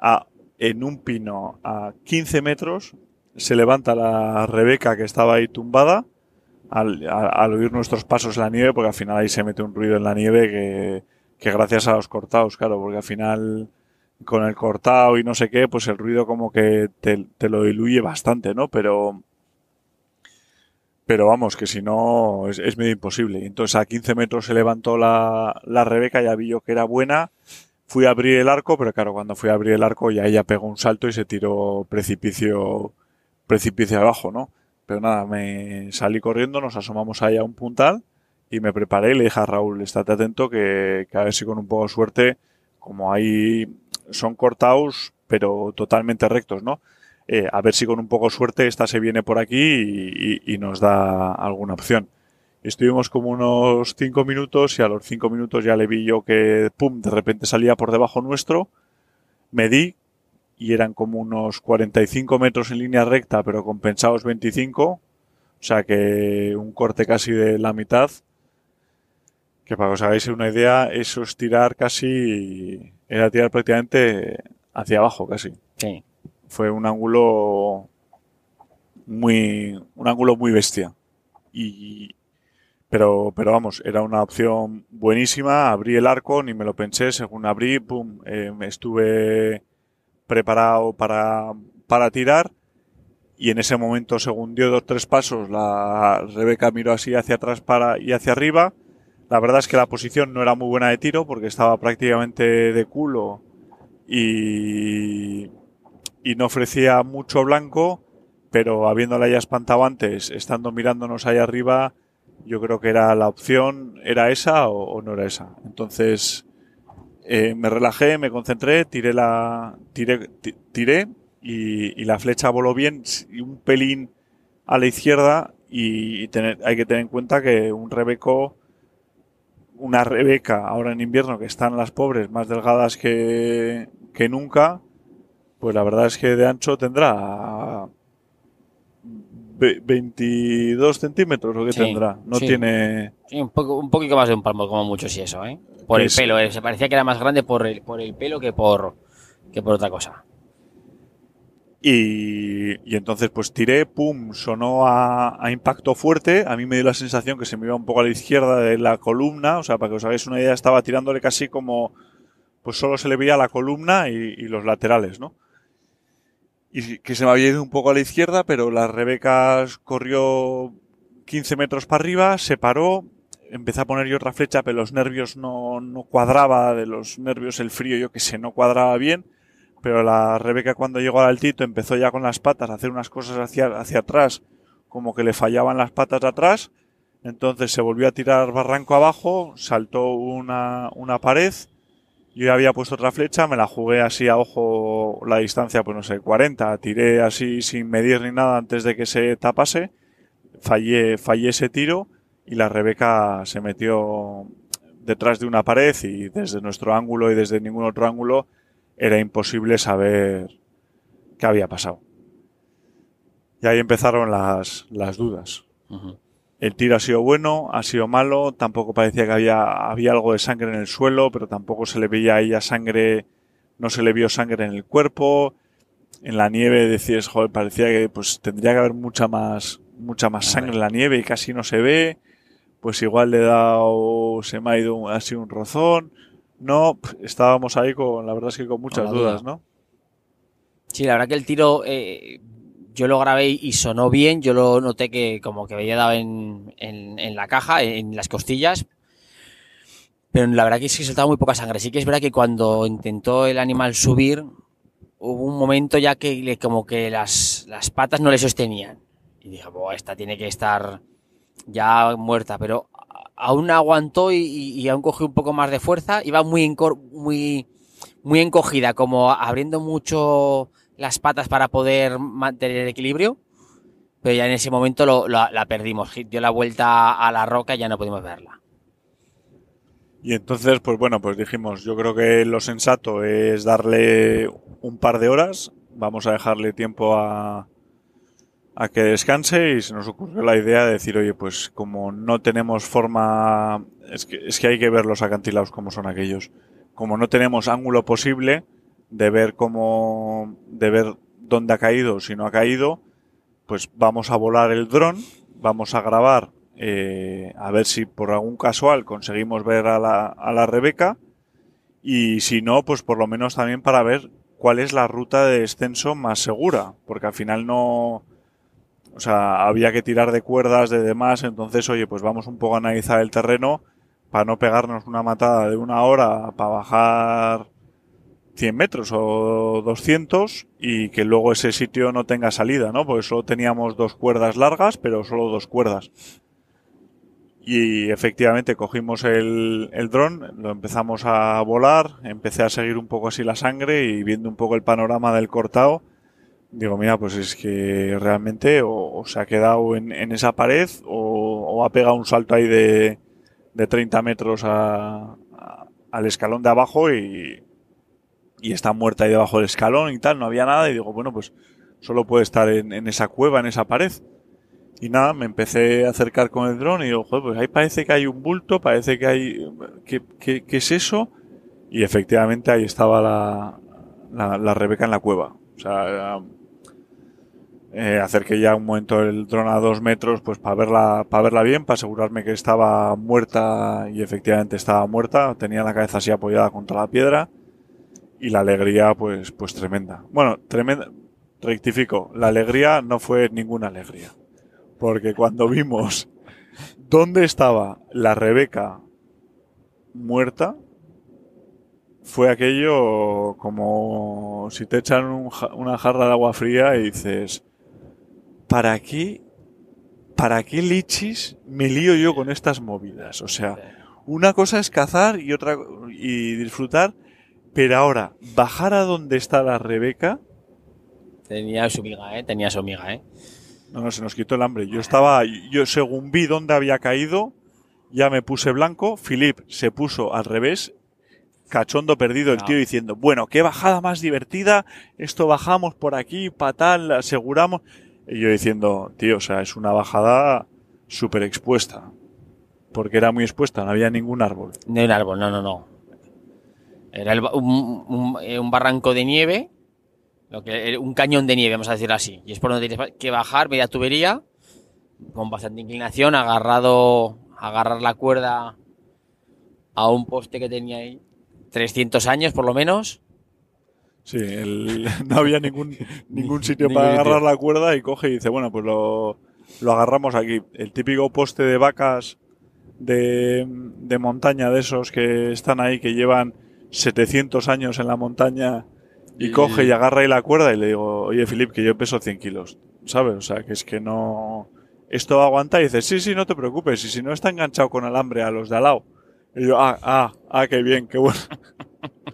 a, en un pino a 15 metros, se levanta la Rebeca que estaba ahí tumbada. Al, al oír nuestros pasos en la nieve, porque al final ahí se mete un ruido en la nieve que, que gracias a los cortados, claro, porque al final con el cortado y no sé qué, pues el ruido como que te, te lo diluye bastante, ¿no? Pero pero vamos, que si no es, es medio imposible. Entonces a 15 metros se levantó la, la Rebeca, ya vi yo que era buena. Fui a abrir el arco, pero claro, cuando fui a abrir el arco ya ella pegó un salto y se tiró precipicio, precipicio abajo, ¿no? Pero nada, me salí corriendo, nos asomamos ahí a un puntal y me preparé y le dije a Raúl, estate atento que, a ver si con un poco de suerte, como ahí son cortados, pero totalmente rectos, ¿no? Eh, a ver si con un poco de suerte esta se viene por aquí y, y- nos da alguna opción. Estuvimos como unos cinco minutos y a los cinco minutos ya le vi yo que, pum, de repente salía por debajo nuestro, medí y eran como unos 45 metros en línea recta, pero compensados 25, o sea que un corte casi de la mitad. Que para que os hagáis una idea, eso es tirar casi, era tirar prácticamente hacia abajo casi. Sí. Fue un ángulo muy, un ángulo muy bestia. Y, pero, pero vamos, era una opción buenísima. Abrí el arco, ni me lo pensé. Según abrí, pum, eh, estuve preparado para, para tirar. Y en ese momento, según dio dos tres pasos, la Rebeca miró así hacia atrás para, y hacia arriba. La verdad es que la posición no era muy buena de tiro porque estaba prácticamente de culo y, y no ofrecía mucho blanco, pero habiéndola ya espantado antes, estando mirándonos ahí arriba, yo creo que era la opción, ¿era esa o, o no era esa? Entonces eh, me relajé, me concentré, tiré la tiré, ti- tiré y, y la flecha voló bien y un pelín a la izquierda y, y tener- hay que tener en cuenta que un Rebeco una Rebeca ahora en invierno que están las pobres más delgadas que, que nunca, pues la verdad es que de ancho tendrá ve- 22 centímetros o que Sí, tendrá. No sí. tiene... Sí, un, poco, un poquito más de un palmo, como mucho, si eso, ¿eh? Por el pelo, ¿eh? Se parecía que era más grande por el, por el pelo que por, que por otra cosa. Y, y entonces pues tiré, pum, sonó a, a impacto fuerte. A mí me dio la sensación que se me iba un poco a la izquierda de la columna. O sea, para que os hagáis una idea, estaba tirándole casi como... Pues solo se le veía la columna y, y los laterales, ¿no? Y que se me había ido un poco a la izquierda, pero la Rebeca corrió 15 metros para arriba, se paró, empecé a poner yo otra flecha, pero los nervios no, no cuadraba, de los nervios el frío, yo que sé, no cuadraba bien pero la Rebeca cuando llegó al altito empezó ya con las patas a hacer unas cosas hacia, hacia atrás, como que le fallaban las patas de atrás, entonces se volvió a tirar barranco abajo, saltó una, una pared, yo ya había puesto otra flecha, me la jugué así a ojo la distancia, pues no sé, 40, tiré así sin medir ni nada antes de que se tapase, fallé, fallé ese tiro y la Rebeca se metió detrás de una pared y desde nuestro ángulo y desde ningún otro ángulo era imposible saber qué había pasado. Y ahí empezaron las, las dudas. El tiro ha sido bueno, ha sido malo, tampoco parecía que había, había algo de sangre en el suelo, pero tampoco se le veía a ella sangre, no se le vio sangre en el cuerpo. En la nieve decías, joder, parecía que pues tendría que haber mucha más, mucha más sangre en la nieve y casi no se ve. Pues igual le he dado, se me ha ido así un rozón. No, estábamos ahí con, la verdad es que con muchas duda. dudas, ¿no? Sí, la verdad que el tiro eh, yo lo grabé y sonó bien. Yo lo noté que como que había dado en, en- en la caja, en las costillas. Pero la verdad que sí soltaba muy poca sangre. Sí que es verdad que cuando intentó el animal subir, hubo un momento ya que le- como que las, las patas no le sostenían. Y dije, "Buah, esta tiene que estar ya muerta. Pero aún aguantó y, aún cogió un poco más de fuerza. Iba muy, muy, encogida, como abriendo mucho las patas para poder mantener el equilibrio. Pero ya en ese momento lo- la perdimos. Dio la vuelta a la roca y ya no pudimos verla. Y entonces, pues bueno, pues dijimos, yo creo que lo sensato es darle un par de horas, vamos a dejarle tiempo a, a que descanse y se nos ocurrió la idea de decir, oye, pues como no tenemos forma, es que, es que hay que ver los acantilados como son aquellos, como no tenemos ángulo posible de ver cómo, de ver dónde ha caído, si no ha caído, pues vamos a volar el dron, vamos a grabar eh, a ver si por algún casual conseguimos ver a la, a la Rebeca y si no, pues por lo menos también para ver cuál es la ruta de descenso más segura, porque al final no, o sea, había que tirar de cuerdas, de demás, entonces, oye, pues vamos un poco a analizar el terreno para no pegarnos una matada de una hora para bajar 100 metros o 200 y que luego ese sitio no tenga salida, ¿no? Porque solo teníamos dos cuerdas largas, pero solo dos cuerdas. Y efectivamente cogimos el, el dron, lo empezamos a volar, empecé a seguir un poco así la sangre y viendo un poco el panorama del cortado, digo, mira, pues es que realmente o, se ha quedado en, en esa pared o, ha pegado un salto ahí de, de 30 metros a- al escalón de abajo y, y está muerta ahí debajo del escalón y tal, no había nada y digo, bueno, pues solo puede estar en, en esa cueva, en esa pared. Y nada, me empecé a acercar con el dron y digo, joder, pues ahí parece que hay un bulto, parece que hay... ¿Qué, qué, qué es eso? Y efectivamente ahí estaba la, la Rebeca en la cueva. O sea, eh, acerqué ya un momento el dron a dos metros pues para verla, para verla bien, para asegurarme que estaba muerta y efectivamente estaba muerta. Tenía la cabeza así apoyada contra la piedra y la alegría pues, pues tremenda. Bueno, tremenda, rectifico, la alegría no fue ninguna alegría. Porque cuando vimos dónde estaba la Rebeca muerta, fue aquello como si te echan un una jarra de agua fría y dices, ¿para qué, para qué lichis me lío yo con estas movidas? O sea, una cosa es cazar y otra y disfrutar, pero ahora bajar a donde está la Rebeca, Tenía su miga, ¿eh? Tenía su miga, ¿eh? no, no se nos quitó el hambre. Yo estaba, yo según vi dónde había caído, ya me puse blanco. Philip se puso al revés, cachondo perdido el No. tío diciendo, bueno, qué bajada más divertida, esto bajamos por aquí, patal, aseguramos. Y yo diciendo, tío, o sea, es una bajada súper expuesta. Porque era muy expuesta, no había ningún árbol. No un árbol, no, no, no. Era el un, un- eh, un barranco de nieve, lo que, un cañón de nieve, vamos a decirlo así. Y es por donde tienes que bajar, media tubería, con bastante inclinación, agarrado, agarrar la cuerda a un poste que tenía ahí 300 años por lo menos. Sí, el- no había ningún, ningún sitio Ningún para sitio. agarrar la cuerda y coge y dice, bueno, pues lo, lo agarramos aquí. El típico poste de vacas de, de montaña de esos que están ahí, que llevan 700 años en la montaña y Y- coge y agarra ahí la cuerda y le digo, oye, Filip, que yo peso 100 kilos, ¿sabes? O sea, que es que no... Esto aguanta y dice, sí, sí, no te preocupes, y si no está enganchado con alambre a los de al lado. Y yo, ah, ah, ah, qué bien, qué bueno.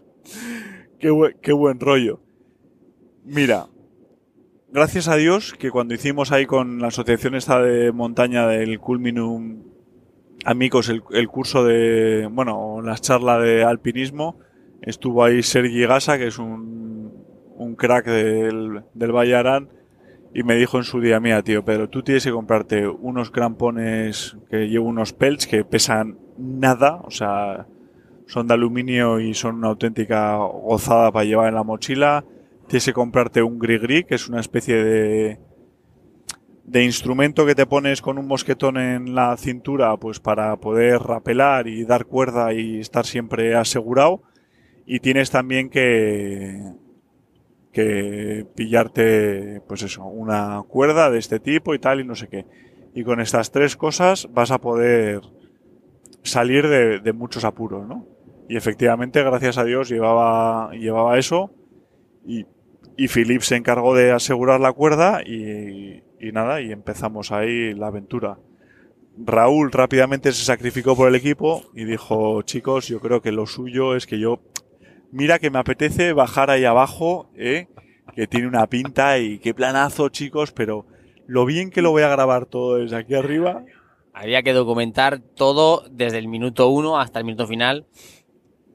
qué, buen, qué buen rollo. Mira, gracias a Dios que cuando hicimos ahí con la asociación esta de montaña del Culminum Amigos el, el curso de, bueno, la charla de alpinismo, estuvo ahí Sergi Gasa, que es un, un crack del, del Valle Arán, y me dijo en su día, mía, tío, pero tú tienes que comprarte unos crampones que llevo unos pelts que pesan nada, o sea, son de aluminio y son una auténtica gozada para llevar en la mochila. Tienes que comprarte un gris que es una especie de, de instrumento que te pones con un mosquetón en la cintura, pues para poder rapelar y dar cuerda y estar siempre asegurado. Y tienes también que, que pillarte, pues eso, una cuerda de este tipo y tal y no sé qué. Y con estas tres cosas vas a poder salir de, muchos apuros, ¿no? Y efectivamente, gracias a Dios, llevaba, llevaba eso y, y Philip se encargó de asegurar la cuerda y, y nada, y empezamos ahí la aventura. Raúl rápidamente se sacrificó por el equipo y dijo, chicos, yo creo que lo suyo es que yo mira que me apetece bajar ahí abajo, ¿eh? que tiene una pinta y qué planazo, chicos, pero lo bien que lo voy a grabar todo desde aquí arriba. Había que documentar todo desde el minuto uno hasta el minuto final.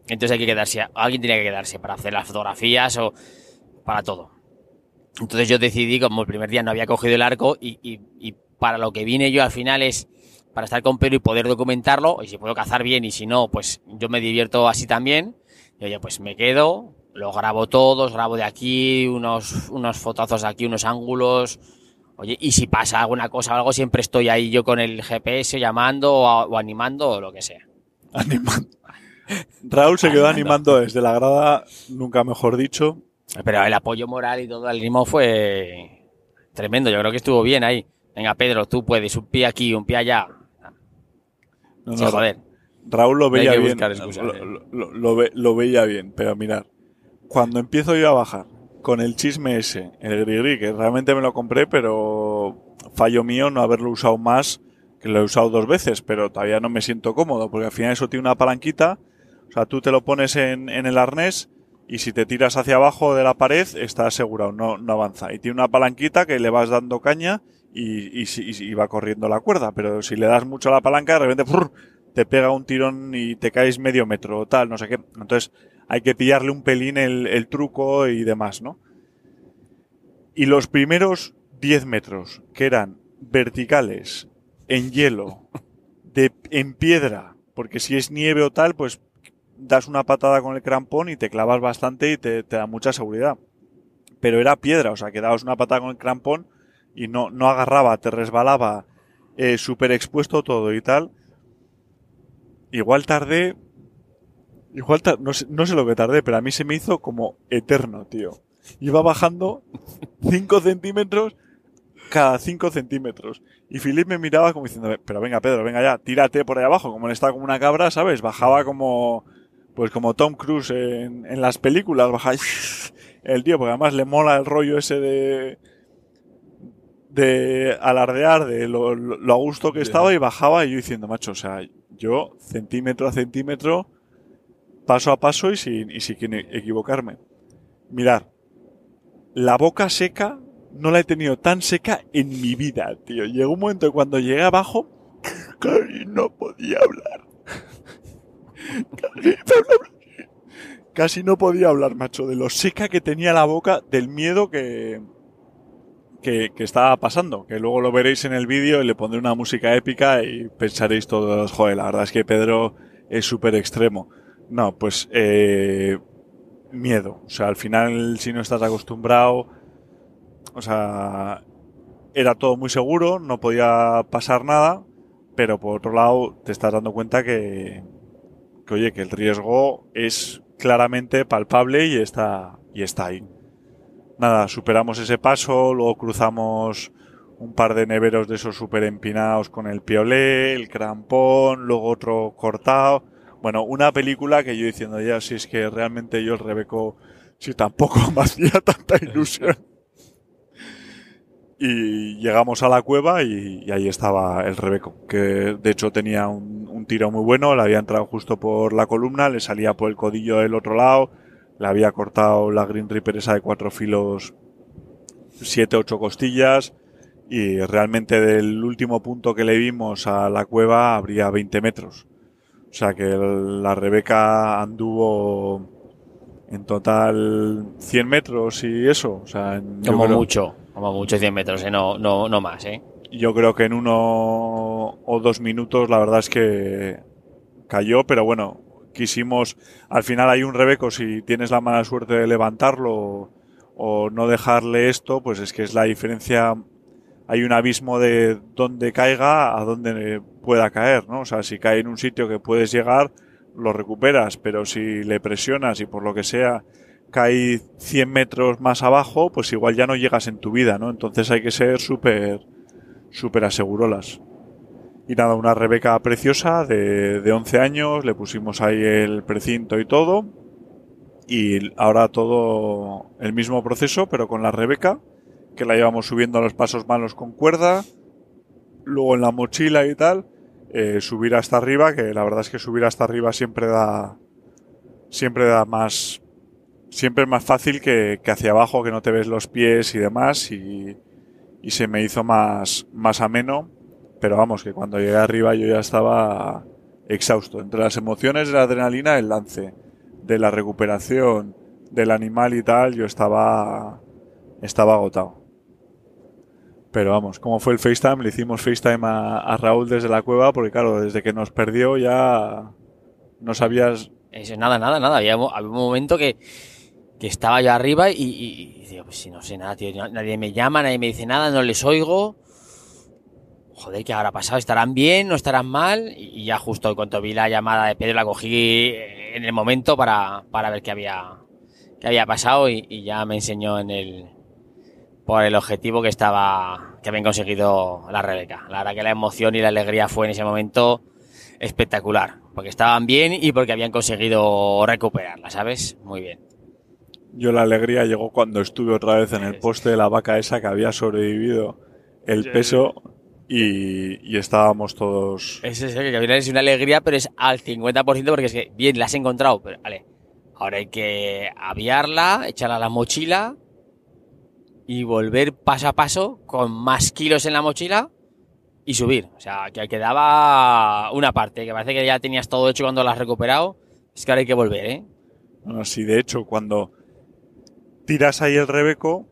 Entonces hay que quedarse, alguien tenía que quedarse para hacer las fotografías o para todo. Entonces yo decidí, como el primer día no había cogido el arco y, y para lo que vine yo al final es para estar con Pedro y poder documentarlo y si puedo cazar bien y si no, pues yo me divierto así también y oye, pues me quedo, lo grabo todos, grabo de aquí, unos, unos fotazos de aquí, unos ángulos. Oye, y si pasa alguna cosa o algo, siempre estoy ahí yo con el GPS llamando o, animando o lo que sea. Animando. Raúl se quedó animando desde la grada, nunca mejor dicho. Pero el apoyo moral y todo el ritmo fue tremendo. Yo creo que estuvo bien ahí. Venga, Pedro, tú puedes, un pie aquí, un pie allá. No, no, joder. Raúl lo veía bien. Lo, veía bien, pero mirar, cuando empiezo yo a bajar con el chisme ese, el gris que realmente me lo compré, pero fallo mío no haberlo usado más, que lo he usado dos veces, pero todavía no me siento cómodo, porque al final eso tiene una palanquita, o sea, tú te lo pones en, el arnés y si te tiras hacia abajo de la pared está asegurado, no, no avanza. Y tiene una palanquita que le vas dando caña y, y, va corriendo la cuerda, pero si le das mucho a la palanca, de repente te pega un tirón y te caes medio metro o tal, no sé qué. Entonces hay que pillarle un pelín el, truco y demás, ¿no? Y los primeros 10 metros, que eran verticales, en hielo, de, en piedra, porque si es nieve o tal, pues das una patada con el crampón y te clavas bastante y te, da mucha seguridad. Pero era piedra, o sea, que dabas una patada con el crampón y no, no agarraba, te resbalaba, eh, súper expuesto todo y tal. Igual tardé. Igual no, sé, no sé lo que tardé, pero a mí se me hizo como eterno, tío. Iba bajando 5 centímetros cada 5 centímetros. Y Philip me miraba como diciendo, pero venga Pedro, venga ya, tírate por ahí abajo, como él estaba como una cabra, ¿sabes? Bajaba como, pues como Tom Cruise en, en las películas, bajaba el tío, porque además le mola el rollo ese de, de alardear de lo, lo, a gusto que estaba y bajaba y yo diciendo, macho, o sea, yo centímetro a centímetro, paso a paso y sin, y sin equivocarme. Mirar, la boca seca no la he tenido tan seca en mi vida, tío. Llegó un momento cuando llegué abajo, casi no podía hablar. casi no podía hablar, macho, de lo seca que tenía la boca, del miedo que, que, estaba pasando, que luego lo veréis en el vídeo y le pondré una música épica y pensaréis todos, joder, la verdad es que Pedro es súper extremo. No, pues eh, miedo. O sea, al final si no estás acostumbrado, o sea, era todo muy seguro, no podía pasar nada, pero por otro lado te estás dando cuenta que, que oye, que el riesgo es claramente palpable y está, y está ahí nada, superamos ese paso, luego cruzamos un par de neveros de esos súper empinados con el piolé, el crampón, luego otro cortado. Bueno, una película que yo diciendo ya, si es que realmente yo el Rebeco, si tampoco me hacía tanta ilusión. Y llegamos a la cueva y, ahí estaba el Rebeco, que de hecho tenía un, un, tiro muy bueno, le había entrado justo por la columna, le salía por el codillo del otro lado, le había cortado la Green Reaper esa de cuatro filos, siete, ocho costillas. Y realmente del último punto que le vimos a la cueva habría 20 metros. O sea que la Rebeca anduvo en total 100 metros y eso. O sea, como mucho. Como mucho 100 metros, ¿eh? no, no, no más. ¿eh? Yo creo que en uno o dos minutos la verdad es que cayó, pero bueno, quisimos, al final hay un rebeco, si tienes la mala suerte de levantarlo o no dejarle esto, pues es que es la diferencia, hay un abismo de dónde caiga a dónde pueda caer, ¿no? O sea, si cae en un sitio que puedes llegar, lo recuperas, pero si le presionas y por lo que sea cae 100 metros más abajo, pues igual ya no llegas en tu vida, ¿no? Entonces hay que ser súper, súper asegurolas. Y nada, una Rebeca preciosa de, de 11 años, le pusimos ahí el precinto y todo. Y ahora todo el mismo proceso, pero con la Rebeca, que la llevamos subiendo a los pasos malos con cuerda, luego en la mochila y tal, eh, subir hasta arriba, que la verdad es que subir hasta arriba siempre da, siempre da más, siempre es más fácil que, que hacia abajo, que no te ves los pies y demás, y, se me hizo más, más ameno pero vamos, que cuando llegué arriba yo ya estaba exhausto. Entre las emociones de la adrenalina, el lance, de la recuperación del animal y tal, yo estaba, estaba agotado. Pero vamos, como fue el FaceTime, le hicimos FaceTime a, Raúl desde la cueva, porque claro, desde que nos perdió ya no sabías... Eso, nada, nada, nada. Había, había un momento que, que estaba yo arriba y, y, digo, pues si no sé nada, tío, nadie me llama, nadie me dice nada, no les oigo joder, ¿qué habrá pasado? ¿Estarán bien? ¿No estarán mal? Y ya justo cuando vi la llamada de Pedro la cogí en el momento para, para ver qué había, qué había pasado y, ya me enseñó en el por el objetivo que estaba que habían conseguido la Rebeca. La verdad que la emoción y la alegría fue en ese momento espectacular, porque estaban bien y porque habían conseguido recuperarla, ¿sabes? Muy bien. Yo la alegría llegó cuando estuve otra vez en el poste de la vaca esa que había sobrevivido el peso y, estábamos todos. Es, es, que es una alegría, pero es al 50% porque es que, bien, la has encontrado, pero vale. Ahora hay que aviarla, echarla a la mochila y volver paso a paso con más kilos en la mochila y subir. O sea, que quedaba una parte, que parece que ya tenías todo hecho cuando la has recuperado. Es que ahora hay que volver, ¿eh? Bueno, sí, de hecho, cuando tiras ahí el rebeco,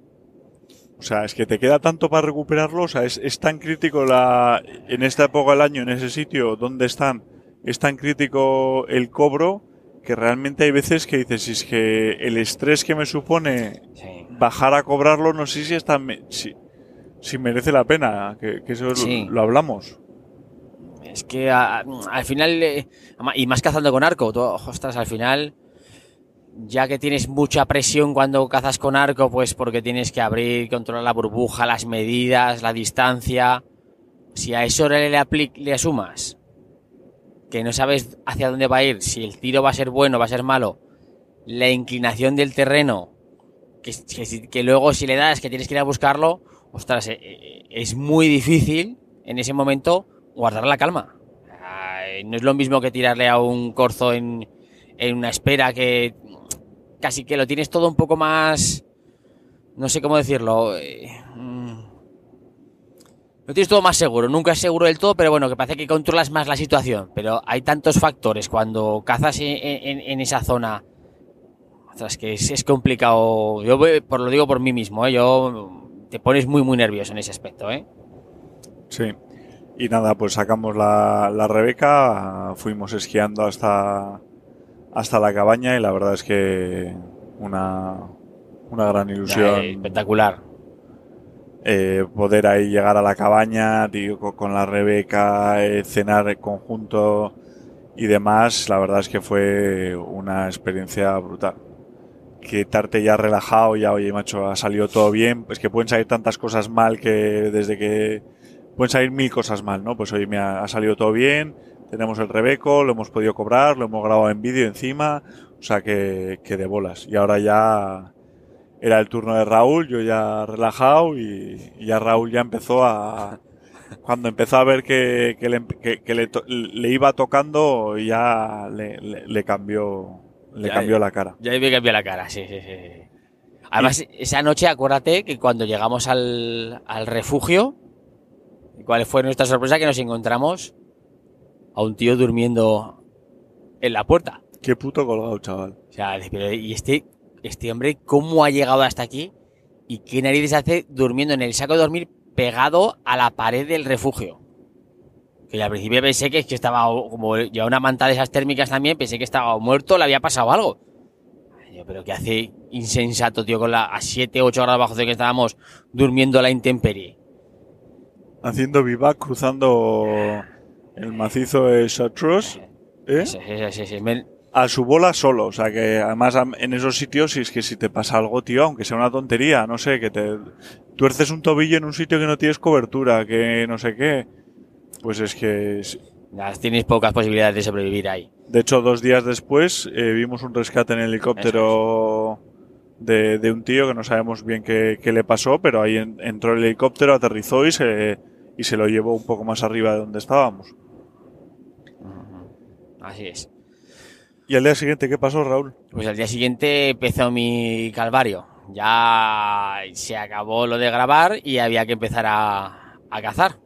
o sea, es que te queda tanto para recuperarlo. O sea, es, es tan crítico la, en esta época del año, en ese sitio donde están, es tan crítico el cobro que realmente hay veces que dices, es que el estrés que me supone bajar a cobrarlo, no sé si está, si, si merece la pena, que, eso lo, hablamos. Es que al final, eh, y más cazando con arco, tú, ostras, al final ya que tienes mucha presión cuando cazas con arco, pues porque tienes que abrir, controlar la burbuja, las medidas, la distancia. Si a eso le, le, le asumas que no sabes hacia dónde va a ir, si el tiro va a ser bueno, va a ser malo, la inclinación del terreno, que, luego si le das que tienes que ir a buscarlo, ostras, eh, eh, es muy difícil en ese momento guardar la calma. No es lo mismo que tirarle a un corzo en, en una espera que casi que lo tienes todo un poco más, no sé cómo decirlo, eh, mm, lo tienes todo más seguro, nunca es seguro del todo, pero bueno, que parece que controlas más la situación, pero hay tantos factores cuando cazas en, esa zona, es que es, complicado, yo por lo digo por mí mismo, ¿eh? yo te pones muy muy nervioso en ese aspecto, ¿eh? Sí. Y nada, pues sacamos la, la Rebeca, fuimos esquiando hasta hasta la cabaña y la verdad es que una, una gran ilusión. espectacular. Eh, poder ahí llegar a la cabaña, con la Rebeca, eh, cenar en conjunto y demás, la verdad es que fue una experiencia brutal. Quitarte ya relajado, ya, oye, macho, ha salido todo bien, pues que pueden salir tantas cosas mal que desde que pueden salir mil cosas mal, ¿no? Pues oye, me ha salido todo bien, tenemos el Rebeco, lo hemos podido cobrar, lo hemos grabado en vídeo encima, o sea que, que de bolas. Y ahora ya era el turno de Raúl, yo ya relajado y, ya Raúl ya empezó a... Cuando empezó a ver que, que, le, que, le, iba tocando, ya le, le, cambió le cambió la cara. Ya me cambió la cara, sí, sí, sí. Además, esa noche acuérdate que cuando llegamos al, al refugio, ¿cuál fue nuestra sorpresa? Que nos encontramos a un tío durmiendo en la puerta. Qué puto colgado, chaval. O sea, y este, este hombre, ¿cómo ha llegado hasta aquí? ¿Y qué narices hace durmiendo en el saco de dormir pegado a la pared del refugio? Que al principio pensé que, es que estaba como llevaba una manta de esas térmicas también, pensé que estaba muerto, le había pasado algo. Yo, pero ¿qué hace insensato, tío, con la, a 7, 8 horas bajo de que estábamos durmiendo a la intemperie? Haciendo vivac, cruzando el macizo de Chartreuse. ¿eh? Sí, sí, sí, sí, me- a su bola solo. O sea que además en esos sitios, si es que si te pasa algo, tío, aunque sea una tontería, no sé, que te tuerces un tobillo en un sitio que no tienes cobertura, que no sé qué, pues es que. tienes pocas posibilidades de sobrevivir ahí. De hecho, dos días después eh, vimos un rescate en helicóptero de, de un tío que no sabemos bien qué, qué le pasó, pero ahí en- entró el helicóptero, aterrizó y se, y se lo llevó un poco más arriba de donde estábamos. Así es. ¿Y al día siguiente qué pasó, Raúl? Pues al día siguiente empezó mi calvario. Ya se acabó lo de grabar y había que empezar a, a cazar.